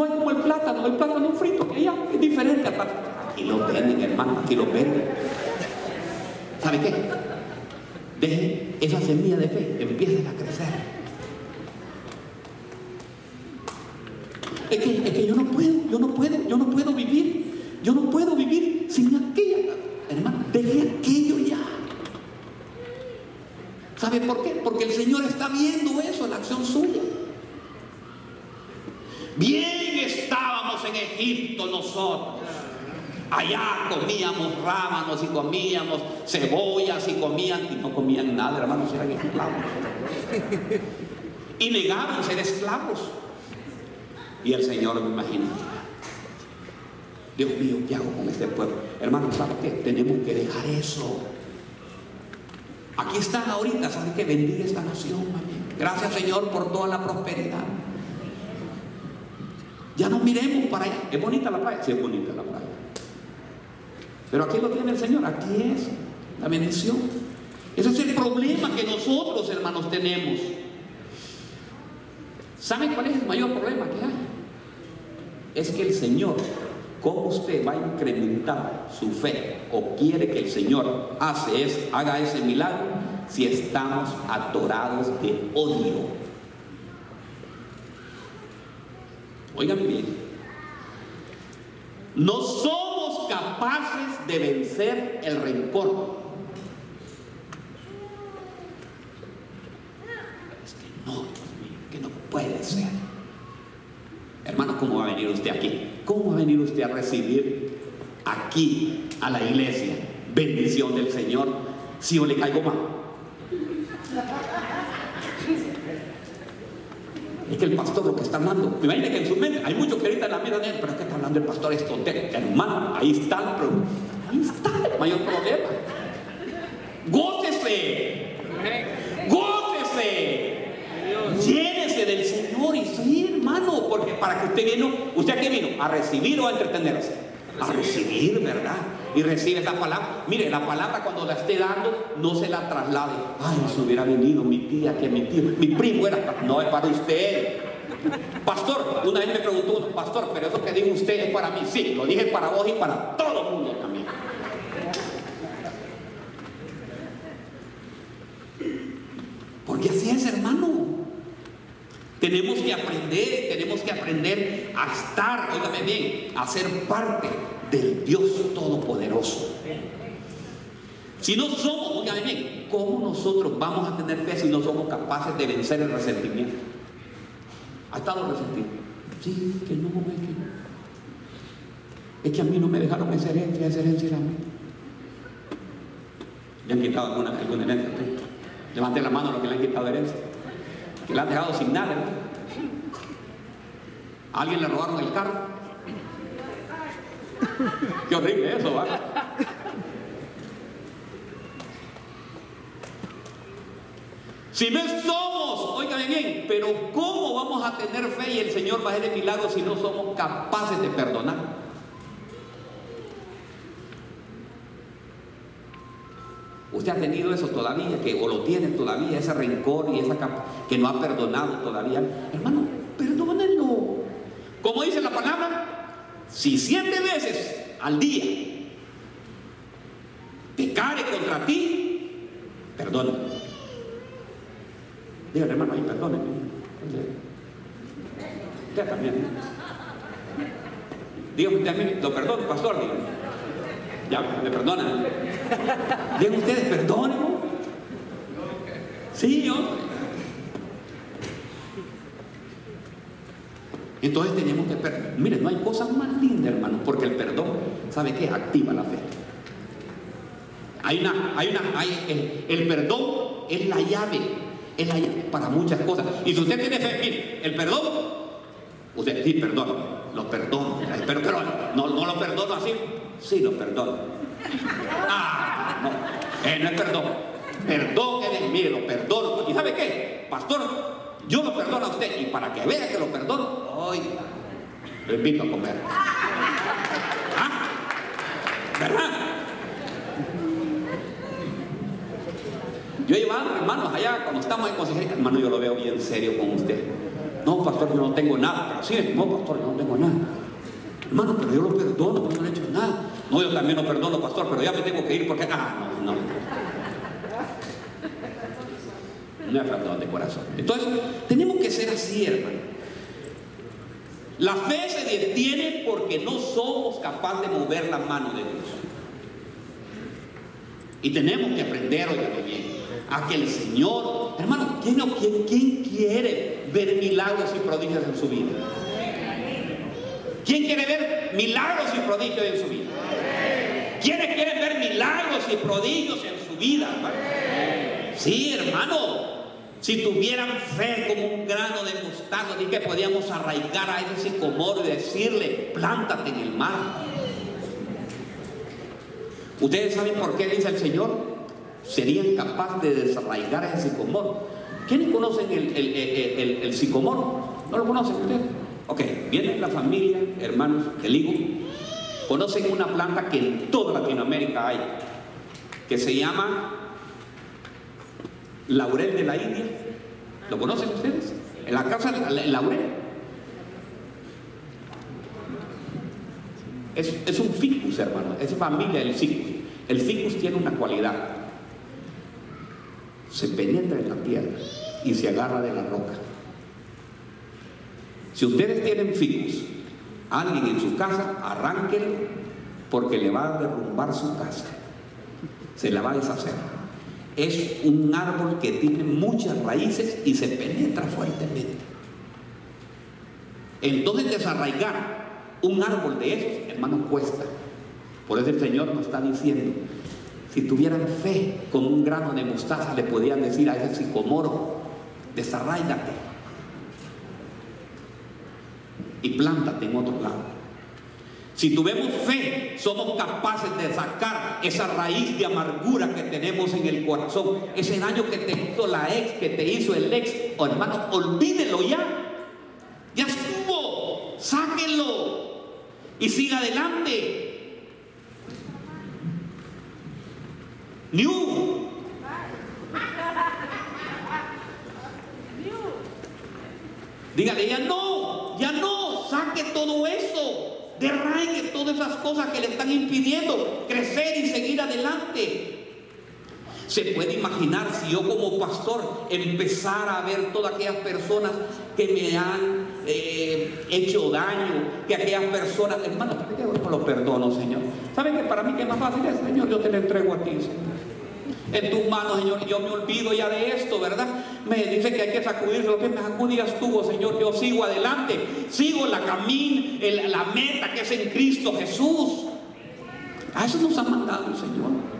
hay como el plátano, el plátano frito que allá es diferente Aquí lo venden, hermano, aquí lo venden. ¿Sabe qué? Deje esa semilla de fe, empiecen a crecer. Es que, es que yo no puedo, yo no puedo, yo no puedo vivir, yo no puedo vivir sin aquella, hermano, deje aquello ya. ¿Sabe por qué? Porque el Señor está viendo eso en la acción suya. Bien estábamos en Egipto Allá comíamos rábanos y comíamos cebollas y comían y no comían nada, hermanos, eran esclavos. Y negaban ser esclavos. Y el Señor me imagina, Dios mío, ¿qué hago con este pueblo? Hermanos, ¿sabe qué? Tenemos que dejar eso. Aquí están ahorita, ¿saben qué? Bendiga esta nación, Gracias, Señor, por toda la prosperidad. Ya no miremos para allá. ¿Es bonita la playa? Sí, es bonita la playa. Pero aquí lo tiene el Señor, aquí es la bendición. Ese es el problema que nosotros, hermanos, tenemos. ¿Saben cuál es el mayor problema que hay? Es que el Señor, ¿cómo usted va a incrementar su fe o quiere que el Señor hace haga ese milagro si estamos atorados de odio? Óigame bien. No somos capaces de vencer el rencor. Es que no, Dios mío, que no puede ser. Hermano, ¿cómo va a venir usted aquí? ¿Cómo va a venir usted a recibir aquí a la iglesia bendición del Señor si yo le caigo mal? Es que el pastor lo que está hablando, imagínate que en su mente hay muchos que ahorita la miran, pero es que está hablando el pastor es tontero. Hermano, ahí está el problema. Ahí está el mayor problema. Gócese. Gócese. Llénese del Señor y sí, hermano, porque para que usted vino, ¿usted aquí vino? ¿A recibir o a entretenerse? A recibir, ¿verdad? Y recibe esa palabra. Mire, la palabra cuando la esté dando, no se la traslade. Ay, si hubiera venido mi tía, que mi tío, mi primo era. No, es para usted. Pastor, una vez me preguntó pastor, pero eso que dijo usted es para mí. Sí, lo dije para vos y para todo el mundo también. Porque así es, hermano. Tenemos que aprender, tenemos que aprender a estar, óigame bien, a ser parte del Dios Todopoderoso. Si no somos, óigame bien, ¿cómo nosotros vamos a tener fe si no somos capaces de vencer el resentimiento? ¿Ha estado resentido? Sí, que no, es que no. Es que a mí no me dejaron esa herencia, esa herencia era mí. ¿Le han quitado alguna, alguna herencia? Levante la mano a los que le han quitado herencia. Que le han dejado sin nada. ¿A alguien le robaron el carro? Qué horrible eso, ¿va? Si no somos, oigan bien, pero ¿cómo vamos a tener fe y el Señor va a hacer el milagro si no somos capaces de perdonar? Usted ha tenido eso todavía, que o lo tiene todavía, ese rencor y esa que no ha perdonado todavía. Hermano, perdónenlo. Como dice la palabra, si siete veces al día pecare contra ti, perdona. Dígale, hermano, ahí perdóneme. Usted también. Dígame usted a mí, lo perdono, pastor, dígame. Ya, me perdonan. Díganme ustedes, perdonen. Sí, yo. Entonces tenemos que perdonar. Miren, no hay cosa más linda, hermano, porque el perdón, ¿sabe qué? Activa la fe. Hay una, hay una, hay, el, perdón es la llave Él hay para muchas cosas. Y si usted tiene fe, mire, el perdón, usted sí, perdón, lo perdono. Pero, pero no, no lo perdono así, sí lo perdono. Ah, no, eh, no es perdón. Perdón es mire, lo perdono. ¿Y sabe qué? Pastor, yo lo perdono a usted. Y para que vea que lo perdono, hoy lo invito a comer. ¿Ah? ¿Verdad? Yo llevaba hermanos allá cuando estamos en consejería, hermano, yo lo veo bien serio con usted. No, pastor, yo no tengo nada. Pero sí, no, pastor, yo no tengo nada. Hermano, pero yo lo perdono, yo no le he hecho nada. No, yo también lo perdono, pastor, pero ya me tengo que ir porque. Ah, no, no. No es perdón de corazón. Entonces, tenemos que ser así, hermano. La fe se detiene porque no somos capaces de mover la mano de Dios. Y tenemos que aprender, hoy bien, a que el Señor, hermano, ¿quién, quién, quién quiere ver milagros y prodigios en su vida? ¿Quién quiere ver milagros y prodigios en su vida? ¿Quiénes quieren ver milagros y prodigios en su vida? Sí, hermano. Si tuvieran fe como un grano de mostaza, ni que podíamos arraigar a ese sicomoro y decirle, plántate en el mar. ¿Ustedes saben por qué dice el Señor? Serían capaces de desarraigar ese sicomoro. ¿Quiénes conocen el, el, el, sicomoro? ¿No lo conocen ustedes? Ok, viene la familia, hermanos, el higo. Conocen una planta que en toda Latinoamérica hay, que se llama laurel de la India. ¿Lo conocen ustedes? En la casa, el laurel. Es, un ficus, hermano. Es familia del ficus. El ficus tiene una cualidad. Se penetra en la tierra y se agarra de la roca. Si ustedes tienen ficus, alguien en su casa, arránquenlo porque le va a derrumbar su casa. Se la va a deshacer es un árbol que tiene muchas raíces y se penetra fuertemente. Entonces desarraigar un árbol de esos, hermanos, cuesta. Por eso el Señor nos está diciendo, si tuvieran fe con un grano de mostaza, le podían decir a ese sicomoro, desarraigate y plántate en otro lado. Si tuvimos fe, somos capaces de sacar esa raíz de amargura que tenemos en el corazón, ese daño que te hizo la ex, que te hizo el ex. Oh, hermano, olvídelo ya. Ya estuvo, sáquenlo y siga adelante. New. Dígale, ya no, ya no, saque todo eso derraigue todas esas cosas que le están impidiendo crecer y seguir adelante. Se puede imaginar si yo como pastor empezara a ver todas aquellas personas que me han eh, hecho daño, que aquellas personas, hermano, ¿por qué lo perdono, Señor? ¿Saben que para mí que es más fácil es, Señor? Yo te lo entrego a ti, Señor en tus manos, Señor. Yo me olvido ya de esto, ¿verdad? Me dice que hay que sacudirse lo que me sacudías tú, Señor. Yo sigo adelante, sigo la camino, la meta que es en Cristo Jesús. A eso nos ha mandado el Señor.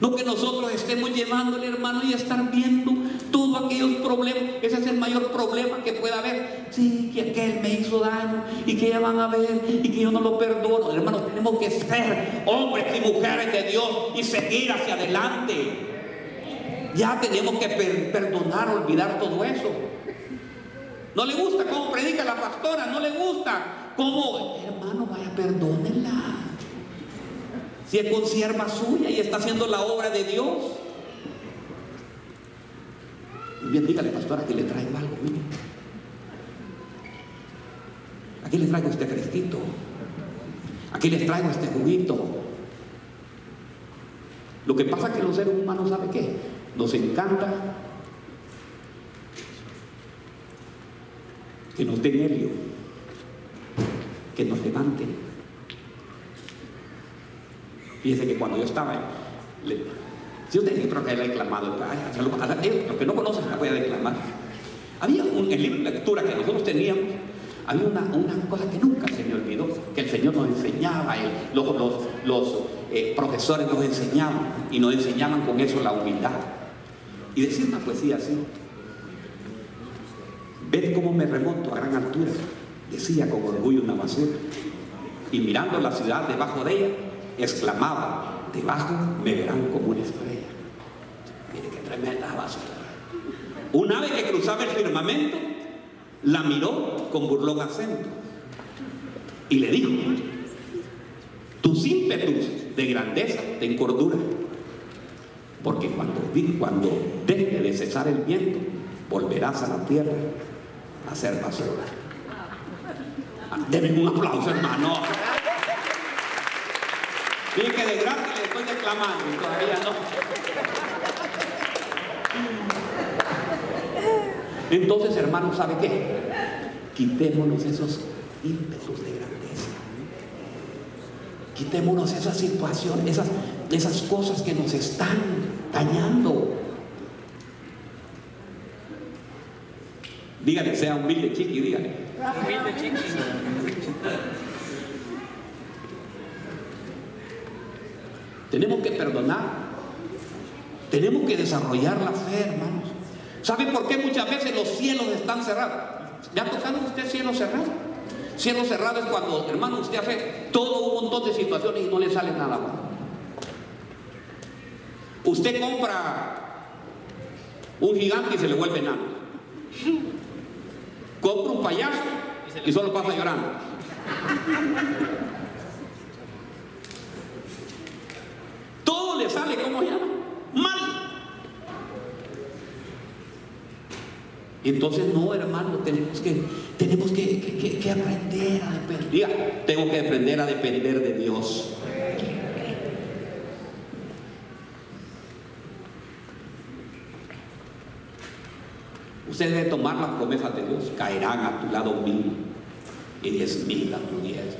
No que nosotros estemos llevándole, hermano, y estar viendo todos aquellos problemas. Ese es el mayor problema que pueda haber. Sí, que aquel me hizo daño y que ya van a ver y que yo no lo perdono. Hermano, tenemos que ser hombres y mujeres de Dios y seguir hacia adelante. Ya tenemos que perdonar, olvidar todo eso. No le gusta cómo predica la pastora, no le gusta cómo, hermano, vaya, perdónenla. Si es consierva suya y está haciendo la obra de Dios. Bien, dígale, pastor, aquí le traigo algo, Aquí le traigo este fresquito. Aquí les traigo este juguito. Lo que pasa es que los seres humanos, ¿sabe qué? Nos encanta que nos den helio, que nos levanten. Fíjense que cuando yo estaba, si usted creo que he declamado, los que no conocen la voy a declamar. Había un el libro de lectura que nosotros teníamos, había una, cosa que nunca se me olvidó, que el Señor nos enseñaba, los, los, eh, profesores nos enseñaban y nos enseñaban con eso la humildad. y decir una poesía así. Ved cómo me remonto a gran altura, decía con orgullo una basura. Y mirando la ciudad debajo de ella, exclamaba, debajo me verán como una estrella. Mire qué tremenda basura. Un ave que cruzaba el firmamento la miró con burlón acento y le dijo, tus ímpetus de grandeza ten cordura, porque cuando, cuando deje de cesar el viento, volverás a la tierra a ser basura. Deben un aplauso, hermano. Dije que de gracia le estoy declamando y todavía no. Entonces, hermano, ¿sabe qué? Quitémonos esos ímpetus de grandeza. Quitémonos esa situación, esas, esas cosas que nos están dañando. Dígale, sea humilde, chiqui, dígale. Humilde, chiqui. Tenemos que perdonar. Tenemos que desarrollar la fe, hermanos. ¿Sabe por qué muchas veces los cielos están cerrados? ¿Le ha tocado a usted cielo cerrado? Cielo cerrado es cuando, hermano, usted hace todo un montón de situaciones y no le sale nada Usted compra un gigante y se le vuelve nada. Compra un payaso y solo pasa llorando. Todo le sale, ¿cómo se llama? Mal. Entonces, no, hermano, tenemos que, tenemos que, aprender a depender. tengo que aprender a depender de Dios. Usted debe tomar las promesas de Dios. Caerán a tu lado mil y diez mil a tu diez.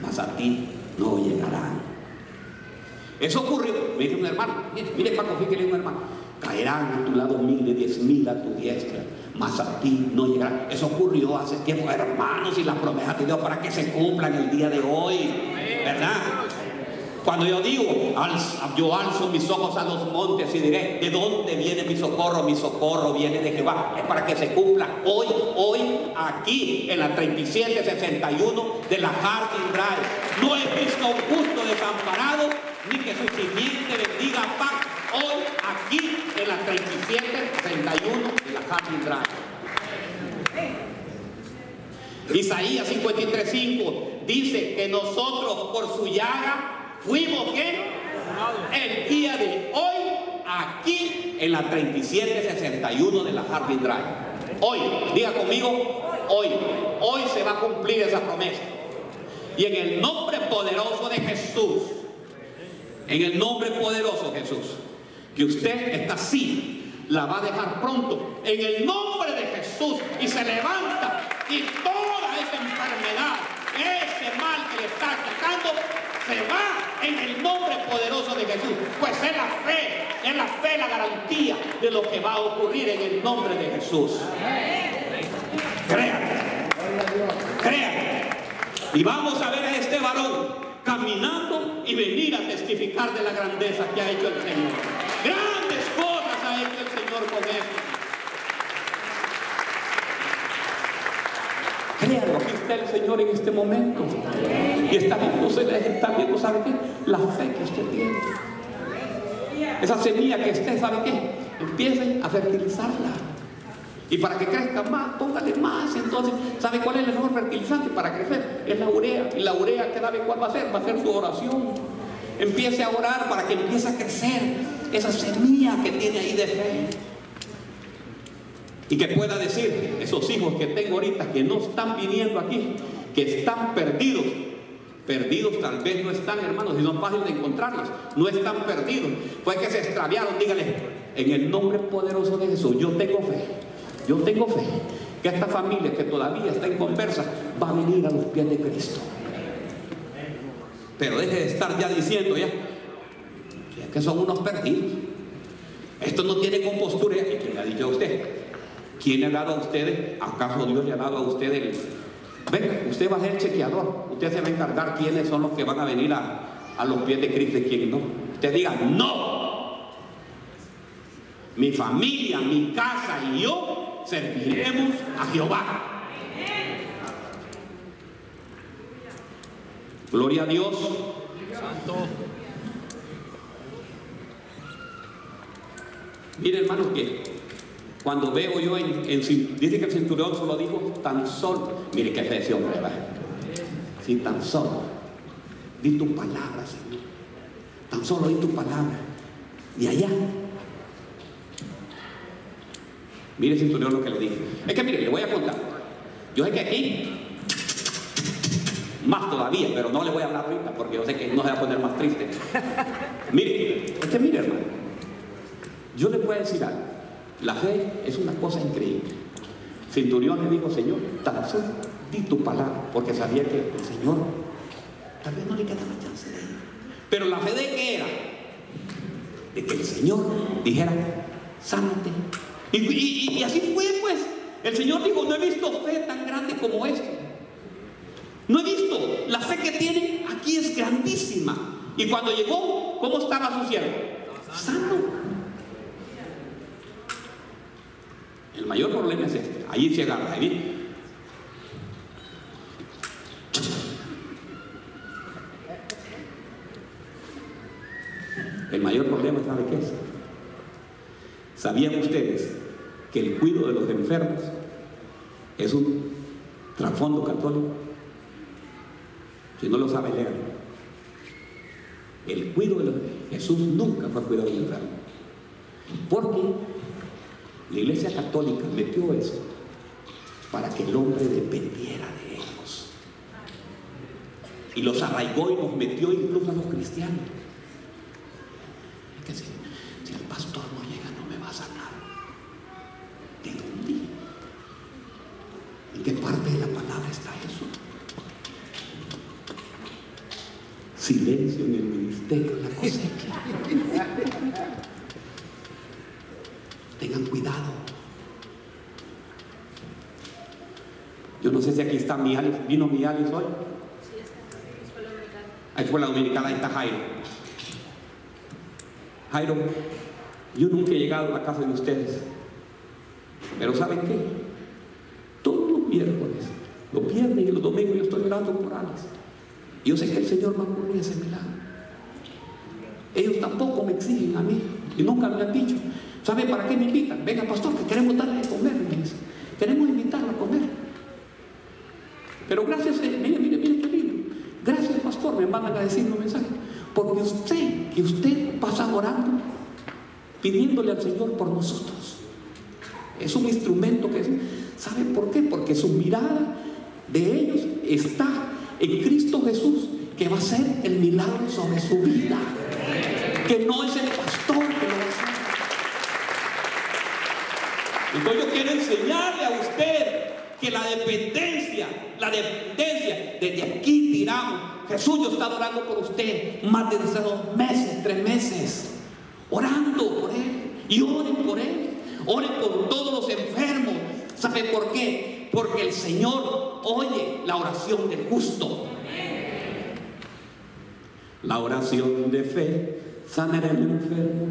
Mas a ti no llegarán. Eso ocurrió. Me dice un hermano. Mire, mire Paco, fíjate un hermano caerán a tu lado mil y diez mil a tu diestra, mas a ti no llegará. Eso ocurrió hace tiempo, hermanos, y las promesas de Dios para que se cumplan el día de hoy, ¿verdad? Cuando yo digo, yo alzo mis ojos a los montes y diré, ¿de dónde viene mi socorro? Mi socorro viene de Jehová. Es para que se cumpla hoy, hoy, aquí, en la 3761 de la Harding Drive. No he visto un justo ni que su simiente bendiga paz hoy aquí en la 3731 de la Happy Drive. Isaías 53.5 dice que nosotros por su llaga fuimos que el día de hoy aquí en la 3761 de la Harvey Drive. Hoy, diga conmigo, hoy, hoy se va a cumplir esa promesa. Y en el nombre poderoso de Jesús, en el nombre poderoso de Jesús, que usted está así, la va a dejar pronto en el nombre de Jesús y se levanta y toda esa enfermedad, ese mal que le está atacando, se va en el nombre poderoso de Jesús. Pues es la fe, es la fe la garantía de lo que va a ocurrir en el nombre de Jesús. Créanme, créanme. Y vamos a ver este varón caminando y venir a testificar de la grandeza que ha hecho el Señor. Grandes cosas ha hecho el Señor con él. Créanlo, aquí está el Señor en este momento. Y está viendo, está viendo, ¿sabe qué? La fe que usted tiene. Esa semilla que esté, ¿sabe qué? Empiece a fertilizarla. Y para que crezca más, póngale más. Entonces, ¿sabe cuál es el mejor fertilizante para crecer? Es la urea. Y la urea, ¿qué sabe cuál va a ser? Va a ser su oración. Empiece a orar para que empiece a crecer esa semilla que tiene ahí de fe. Y que pueda decir, esos hijos que tengo ahorita que no están viniendo aquí, que están perdidos. Perdidos tal vez no están, hermanos, y son fáciles de encontrarlos. No están perdidos. Fue que se extraviaron, dígale, en el nombre poderoso de Jesús, yo tengo fe. Yo tengo fe que esta familia que todavía está en conversa va a venir a los pies de Cristo. Pero deje de estar ya diciendo ya, que son unos perdidos. Esto no tiene compostura. ¿Y quién le ha dicho a usted? ¿Quién le ha dado a ustedes? ¿Acaso Dios le ha dado a ustedes. Venga, usted va a ser el chequeador. Usted se va a encargar quiénes son los que van a venir a, los pies de Cristo y quiénes no. Usted diga, no. Mi familia, mi casa y yo serviremos a Jehová. Gloria a Dios. Santo. Mire hermanos que cuando veo yo en, dice que el cinturón solo dijo tan solo, mire qué fe ese hombre. Sí, tan solo. Di tu palabra, Señor. Tan solo di tu palabra. Y allá. Mire cinturón lo que le dije. Es que mire, le voy a contar. Yo sé que aquí, más todavía, pero no le voy a hablar ahorita porque yo sé que no se va a poner más triste. mire, es que mire, hermano. Yo le voy a decir algo. La fe es una cosa increíble. Centurión le dijo, Señor, tan solo di tu palabra, porque sabía que el Señor tal vez no le quedaba chance de ir. Pero la fe de qué era? De que el Señor dijera, sánate. Y, así fue, pues. El Señor dijo, no he visto fe tan grande como esta. No he visto. La fe que tiene aquí es grandísima. Y cuando llegó, ¿cómo estaba su siervo? Sano. El mayor problema es este. Ahí se agarra, El mayor problema, ¿sabe qué es? ¿Sabían ustedes que el cuidado de los enfermos es un trasfondo católico? Si no lo sabe leer. El cuidado de los Jesús nunca fue cuidado del enfermo. Porque la Iglesia Católica metió eso para que el hombre dependiera de ellos. Y los arraigó y los metió incluso a los cristianos. Que si, el pastor no llega sanar. ¿De dónde? ¿En qué parte de la palabra está eso? Silencio en el ministerio, la cosecha. Tengan cuidado. Yo no sé si aquí está mi Alex. ¿Vino mi Alex hoy? Sí, está. Ahí fue la dominicana, ahí está Jairo. Jairo, yo nunca he llegado a la casa de ustedes. Pero ¿saben qué? Todos los miércoles, los viernes y los domingos yo estoy orando por Alex. Yo sé que el Señor va a ocurrir ese milagro. Ellos tampoco me exigen a mí y nunca me han dicho. ¿Sabe para qué me invitan? Venga, pastor, que queremos darle de comer. Queremos invitarlo a comer. Pero gracias, eh, mire, mire, mire qué lindo. Gracias, pastor, me van a decir un mensaje. Porque usted, que usted pasa orando, pidiéndole al Señor por nosotros. Es un instrumento que es. ¿Sabe por qué? Porque su mirada de ellos está en Cristo Jesús, que va a ser el milagro sobre su vida. Que no es el pastor que lo va a hacer. Entonces yo quiero enseñarle a usted que la dependencia, la dependencia, desde aquí tiramos. Jesús, yo estaba orando por usted más de dos meses, tres meses, orando por él. Y oren por él, oren por todos los enfermos. ¿Sabe por qué? Porque el Señor oye la oración del justo. La oración de fe sanará el enfermo,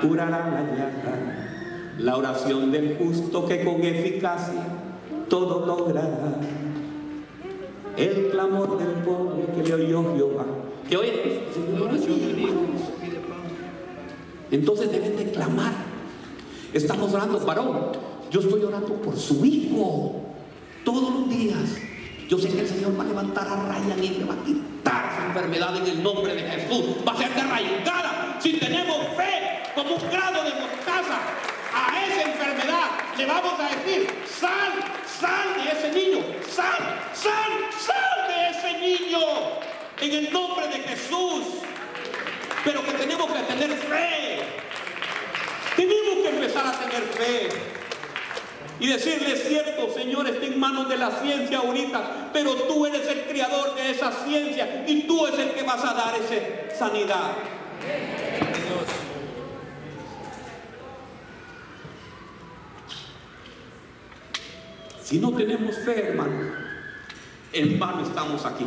curará la llaga la oración del justo que con eficacia todo logrará. El clamor del pobre que le oyó Jehová. Que oye, entonces deben de clamar. Estamos orando, varón. Yo estoy orando por su hijo todos los días. Yo sé que el Señor va a levantar a Ryan y le va a quitar esa enfermedad en el nombre de Jesús. Va a ser derraigada si tenemos fe como un grado de mostaza a esa enfermedad le vamos a decir, sal, sal de ese niño, sal, sal, sal de ese niño, en el nombre de Jesús. Pero que tenemos que tener fe. Tenemos que empezar a tener fe. Y decirle, cierto, Señor, está en manos de la ciencia ahorita, pero tú eres el creador de esa ciencia y tú eres el que vas a dar esa sanidad. Si no tenemos fe, hermano, en vano estamos aquí.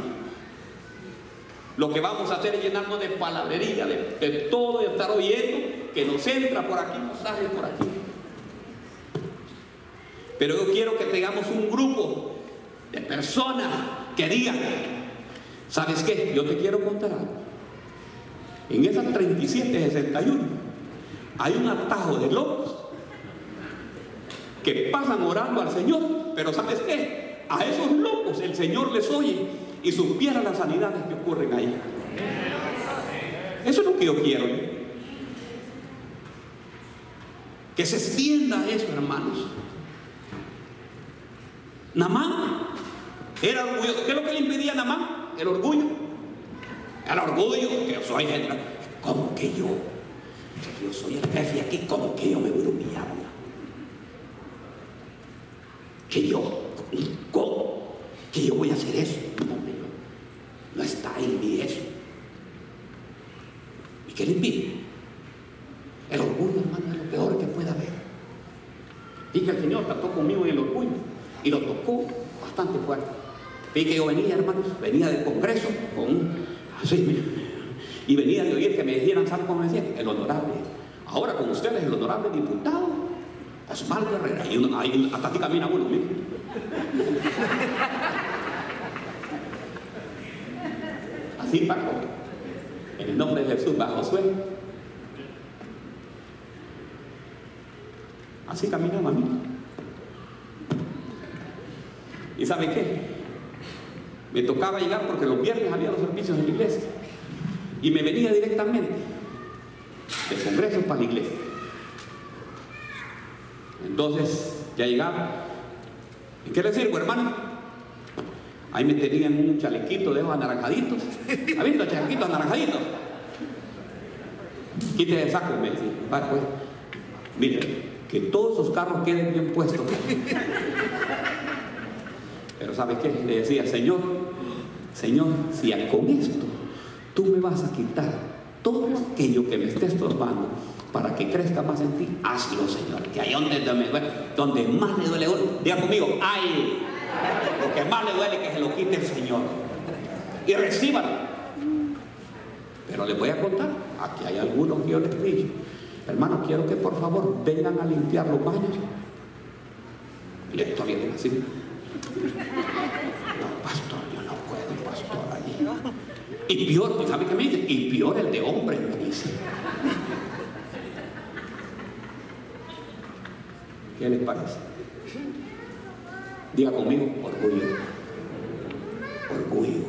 Lo que vamos a hacer es llenarnos de palabrería, de, todo, y estar oyendo que nos entra por aquí, nos sale por aquí. Pero yo quiero que tengamos un grupo de personas que digan, ¿sabes qué? Yo te quiero contar algo. En esas 37, 61, hay un atajo de locos que pasan orando al Señor, pero ¿sabes qué? A esos locos el Señor les oye y supiera las sanidades que ocurren ahí. Eso es lo que yo quiero. Que se extienda eso, hermanos. Namán era orgulloso. ¿Qué es lo que le impedía a Namán? El orgullo. El orgullo, que yo soy el. ¿Cómo que yo? Yo soy el jefe aquí, ¿cómo que yo me voy a humillar? Que yo, ¿cómo? Que yo voy a hacer eso. No, está en mí eso. ¿Y qué le impide? El orgullo, hermano, es lo peor que pueda haber. Y que el Señor trató conmigo en el orgullo y lo tocó bastante fuerte. Y que yo venía, hermanos, venía del Congreso con así, y venía de oír que me dijeran, ¿saben cómo me decían? El honorable. Ahora con ustedes, el honorable diputado, Osvaldo Herrera. Y hasta aquí camina uno, mire. Así, Paco. En el nombre de Jesús, bajo suelo. Así caminaba a mí. ¿Y sabe qué? Me tocaba llegar porque los viernes había los servicios en la iglesia. Y me venía directamente de congreso para la iglesia. Entonces, ya llegaba. ¿En qué le sirvo, hermano? Ahí me tenían un chalequito de esos anaranjaditos. ¿Ha visto chalequitos anaranjaditos? Quítese el saco, me decía. Va, pues. Mire, que todos sus carros queden bien puestos. Pero ¿sabe qué? Le decía, Señor, Señor, si con esto tú me vas a quitar todo aquello que me esté estorbando para que crezca más en ti, hazlo, Señor. Que ahí donde, donde más le duele, diga conmigo, ay, lo que más le duele que se lo quite el Señor. Y recíbalo. Pero les voy a contar, aquí hay algunos que yo les dije, hermano, quiero que por favor vengan a limpiar los baños. Y la historia es así. No, pastor, yo no puedo, pastor, allí. Y peor, ¿sabe qué me dice? Y peor el de hombre, me dice. ¿Qué les parece? Diga conmigo, orgullo. Orgullo.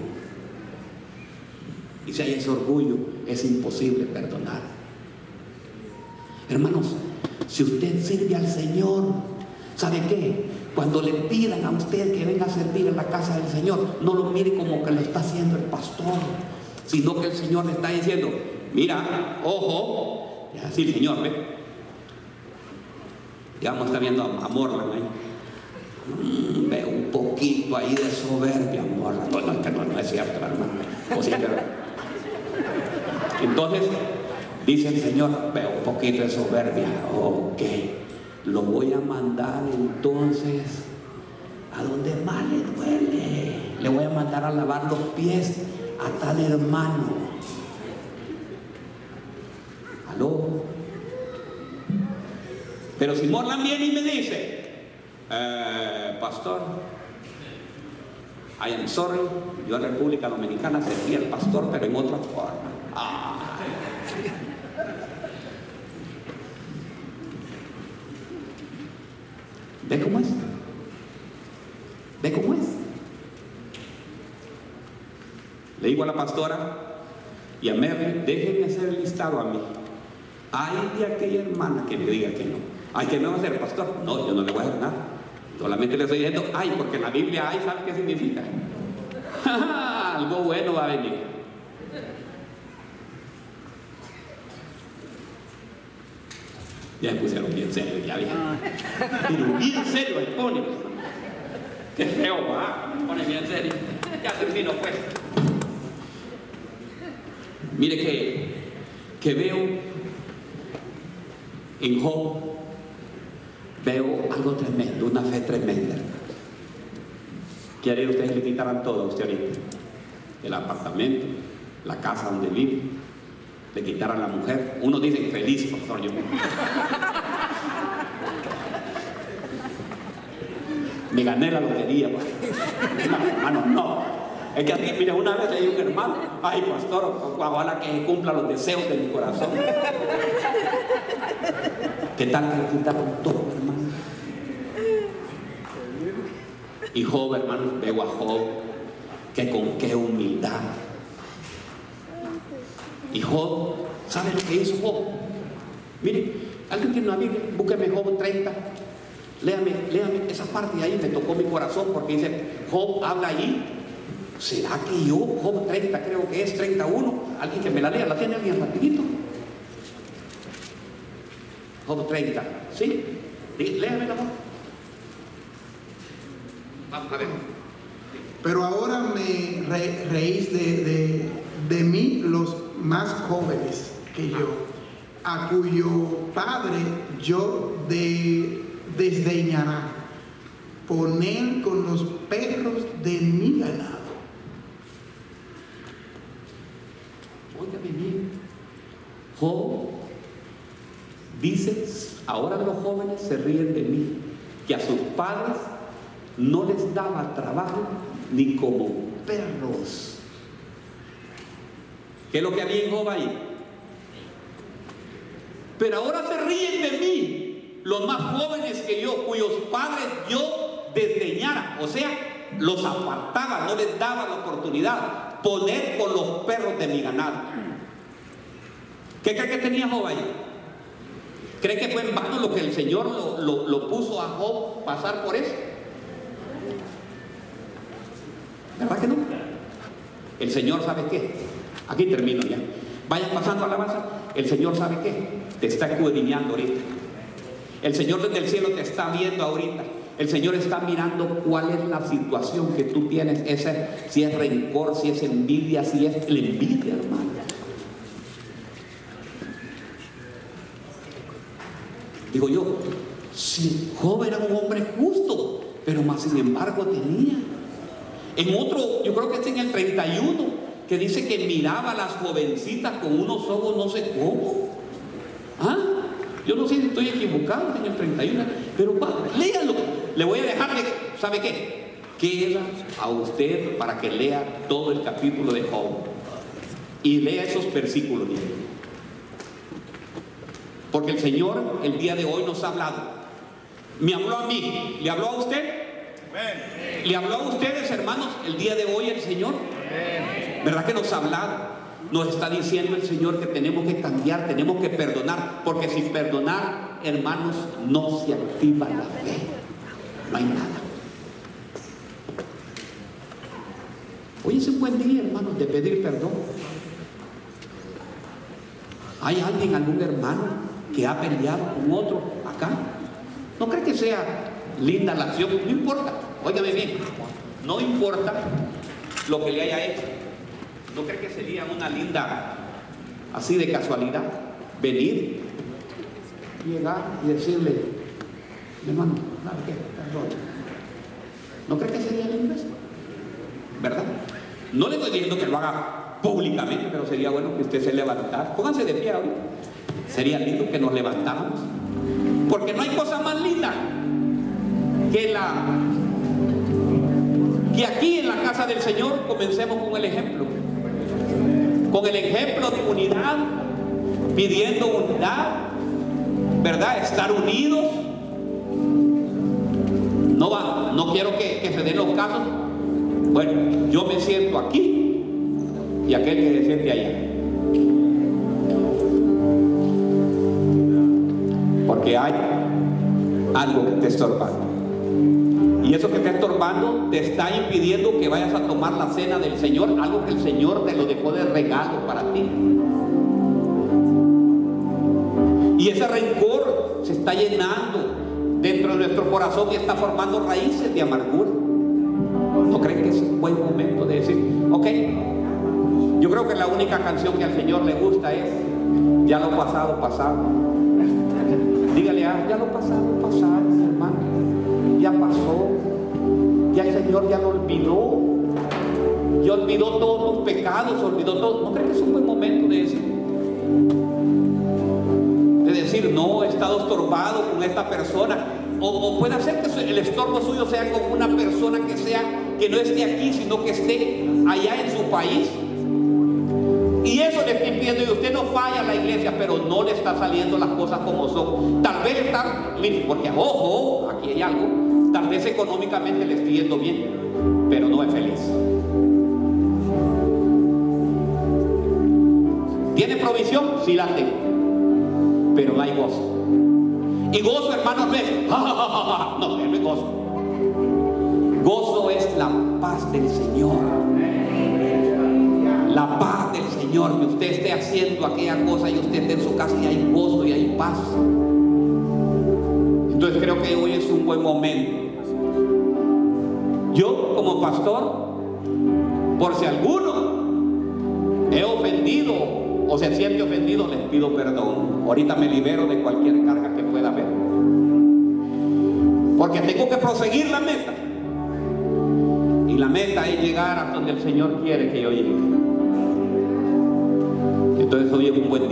Y si hay ese orgullo, es imposible perdonar. Hermanos, si usted sirve al Señor, ¿sabe qué? Cuando le pidan a usted que venga a servir en la casa del Señor, no lo mire como que lo está haciendo el pastor, sino que el Señor le está diciendo, mira, ojo, y así el Señor, ve. Ya está viendo a, ahí. Mm, veo un poquito ahí de soberbia, Morlan. No, no, no, no es cierto, hermano. Entonces, dice el Señor, veo un poquito de soberbia. Ok, lo voy a mandar entonces a donde más le duele. Le voy a mandar a lavar los pies a tal hermano. ¿Aló? Pero si Morlan viene y me dice, eh, pastor, I am sorry, yo en República Dominicana serví al pastor, pero en otra forma. ¿Ve cómo es? ¿Ve cómo es? Le digo a la pastora y a Mary, déjenme hacer el listado a mí. Hay de aquella hermana que me diga que no. Ay, ¿qué me va a hacer, pastor? No, yo no le voy a hacer nada. Solamente le estoy diciendo, ay, porque en la Biblia hay, ¿sabe qué significa? Algo bueno va a venir. Ya me pusieron bien serio, ya bien. Pero bien serio el pone. Qué feo, va. Me pone bien serio. Ya termino, pues. Mire que, que veo en Job veo algo tremendo, una fe tremenda. ¿Quiere ustedes le quitaran todo a usted ahorita? El apartamento, la casa donde vive, le quitaran la mujer. Uno dice feliz, pastor, yo me gané la lotería. Pues. No. Es que aquí, mira, una vez leí un hermano, ay pastor, ojalá que cumpla los deseos de mi corazón. ¿Qué tal que le quitaron todo, hermano? Y Job, hermano, veo a Job, que con qué humildad. Y Job, ¿sabe lo que hizo Job? Mire, alguien tiene una Biblia, búsqueme Job 30. Léame, léame esa parte ahí, me tocó mi corazón porque dice, Job habla ahí. ¿Será que yo, Job 30, creo que es 31? Alguien que me la lea, ¿la tiene alguien rapidito? Job 30, ¿sí? Léame la voz. Pero ahora me reís de, de mí los más jóvenes que yo, a cuyo padre yo de desdeñará poner con los perros de mi ganado. Óigame bien, Job dice, ahora los jóvenes se ríen de mí, que a sus padres no les daba trabajo ni como perros. ¿Qué es lo que había en Job ahí? Pero ahora se ríen de mí, los más jóvenes que yo, cuyos padres yo desdeñara, o sea, los apartaba, no les daba la oportunidad, poner con los perros de mi ganado. ¿Qué cree que tenía Job ahí? ¿Cree que fue en vano lo que el Señor lo, lo puso a Job pasar por eso? ¿Verdad que no? El Señor sabe qué. Aquí termino ya. Vayan pasando a la base. El Señor sabe qué. Te está escudriñando ahorita. El Señor desde el cielo te está viendo ahorita. El Señor está mirando cuál es la situación que tú tienes. Ese, si es rencor, si es envidia, si es la envidia, hermano. Digo yo, si Job era un hombre justo, pero más sin embargo tenía. En otro, yo creo que es en el 31, que dice que miraba a las jovencitas con unos ojos no sé cómo. ¿Ah? Yo no sé si estoy equivocado en el 31, pero va, léalo. Le voy a dejar, ¿sabe qué? Queda a usted para que lea todo el capítulo de Job y lea esos versículos. Porque el Señor el día de hoy nos ha hablado. Me habló a mí, ¿le habló a usted? ¿Le habló a ustedes, hermanos, el día de hoy el Señor? ¿Verdad que nos ha hablado? Nos está diciendo el Señor que tenemos que cambiar, tenemos que perdonar, porque sin perdonar, hermanos, no se activa la fe. No hay nada. Hoy es un buen día, hermanos, de pedir perdón. ¿Hay alguien, algún hermano que ha peleado con otro acá? ¿No cree que sea linda la acción? No importa, óigame bien, no importa lo que le haya hecho. ¿No cree que sería una linda, así de casualidad, venir, llegar y decirle, mi hermano, qué? ¿No cree que sería lindo eso? ¿Verdad? No le estoy diciendo que lo haga públicamente, pero sería bueno que usted se levantara. Pónganse de pie ahorita. Sería lindo que nos levantáramos. Porque no hay cosa más linda que la que aquí en la casa del Señor comencemos con el ejemplo con el ejemplo de unidad, pidiendo unidad, ¿verdad? Estar unidos. No va, no quiero que, se den los casos. Bueno, yo me siento aquí y aquel que se siente allá. Porque hay algo que te estorba. Y eso que está estorbando te está impidiendo que vayas a tomar la cena del Señor, algo que el Señor te lo dejó de regalo para ti. Y ese rencor se está llenando dentro de nuestro corazón y está formando raíces de amargura. ¿No creen que es un buen momento de decir, ok, yo creo que la única canción que al Señor le gusta es, ya lo pasado, pasado. Dígale, ah, ya lo pasado, pasado, hermano, ya pasó ya el Señor ya lo olvidó. Ya olvidó todos los pecados, olvidó todo. ¿No cree que es un buen momento de decir? De decir, no, he estado estorbado con esta persona. O, puede ser que el estorbo suyo sea con una persona que sea, que no esté aquí, sino que esté allá en su país. Y eso le estoy pidiendo y usted no falla a la iglesia, pero no le está saliendo las cosas como son. Tal vez está, porque ojo, aquí hay algo, tal vez económicamente le estoy yendo bien, pero no es feliz. ¿Tiene provisión? Sí la tengo. Pero no hay gozo. Y gozo, hermanos, no es, no, no es gozo. Gozo es la paz del Señor. La paz del Señor, que usted esté haciendo aquella cosa y usted esté en su casa y hay gozo y hay paz. Hoy es un buen momento. Yo como pastor, por si alguno he ofendido o se siente ofendido, les pido perdón. Ahorita me libero de cualquier carga que pueda haber. Porque tengo que proseguir la meta. Y la meta es llegar a donde el Señor quiere que yo llegue. Entonces hoy es un buen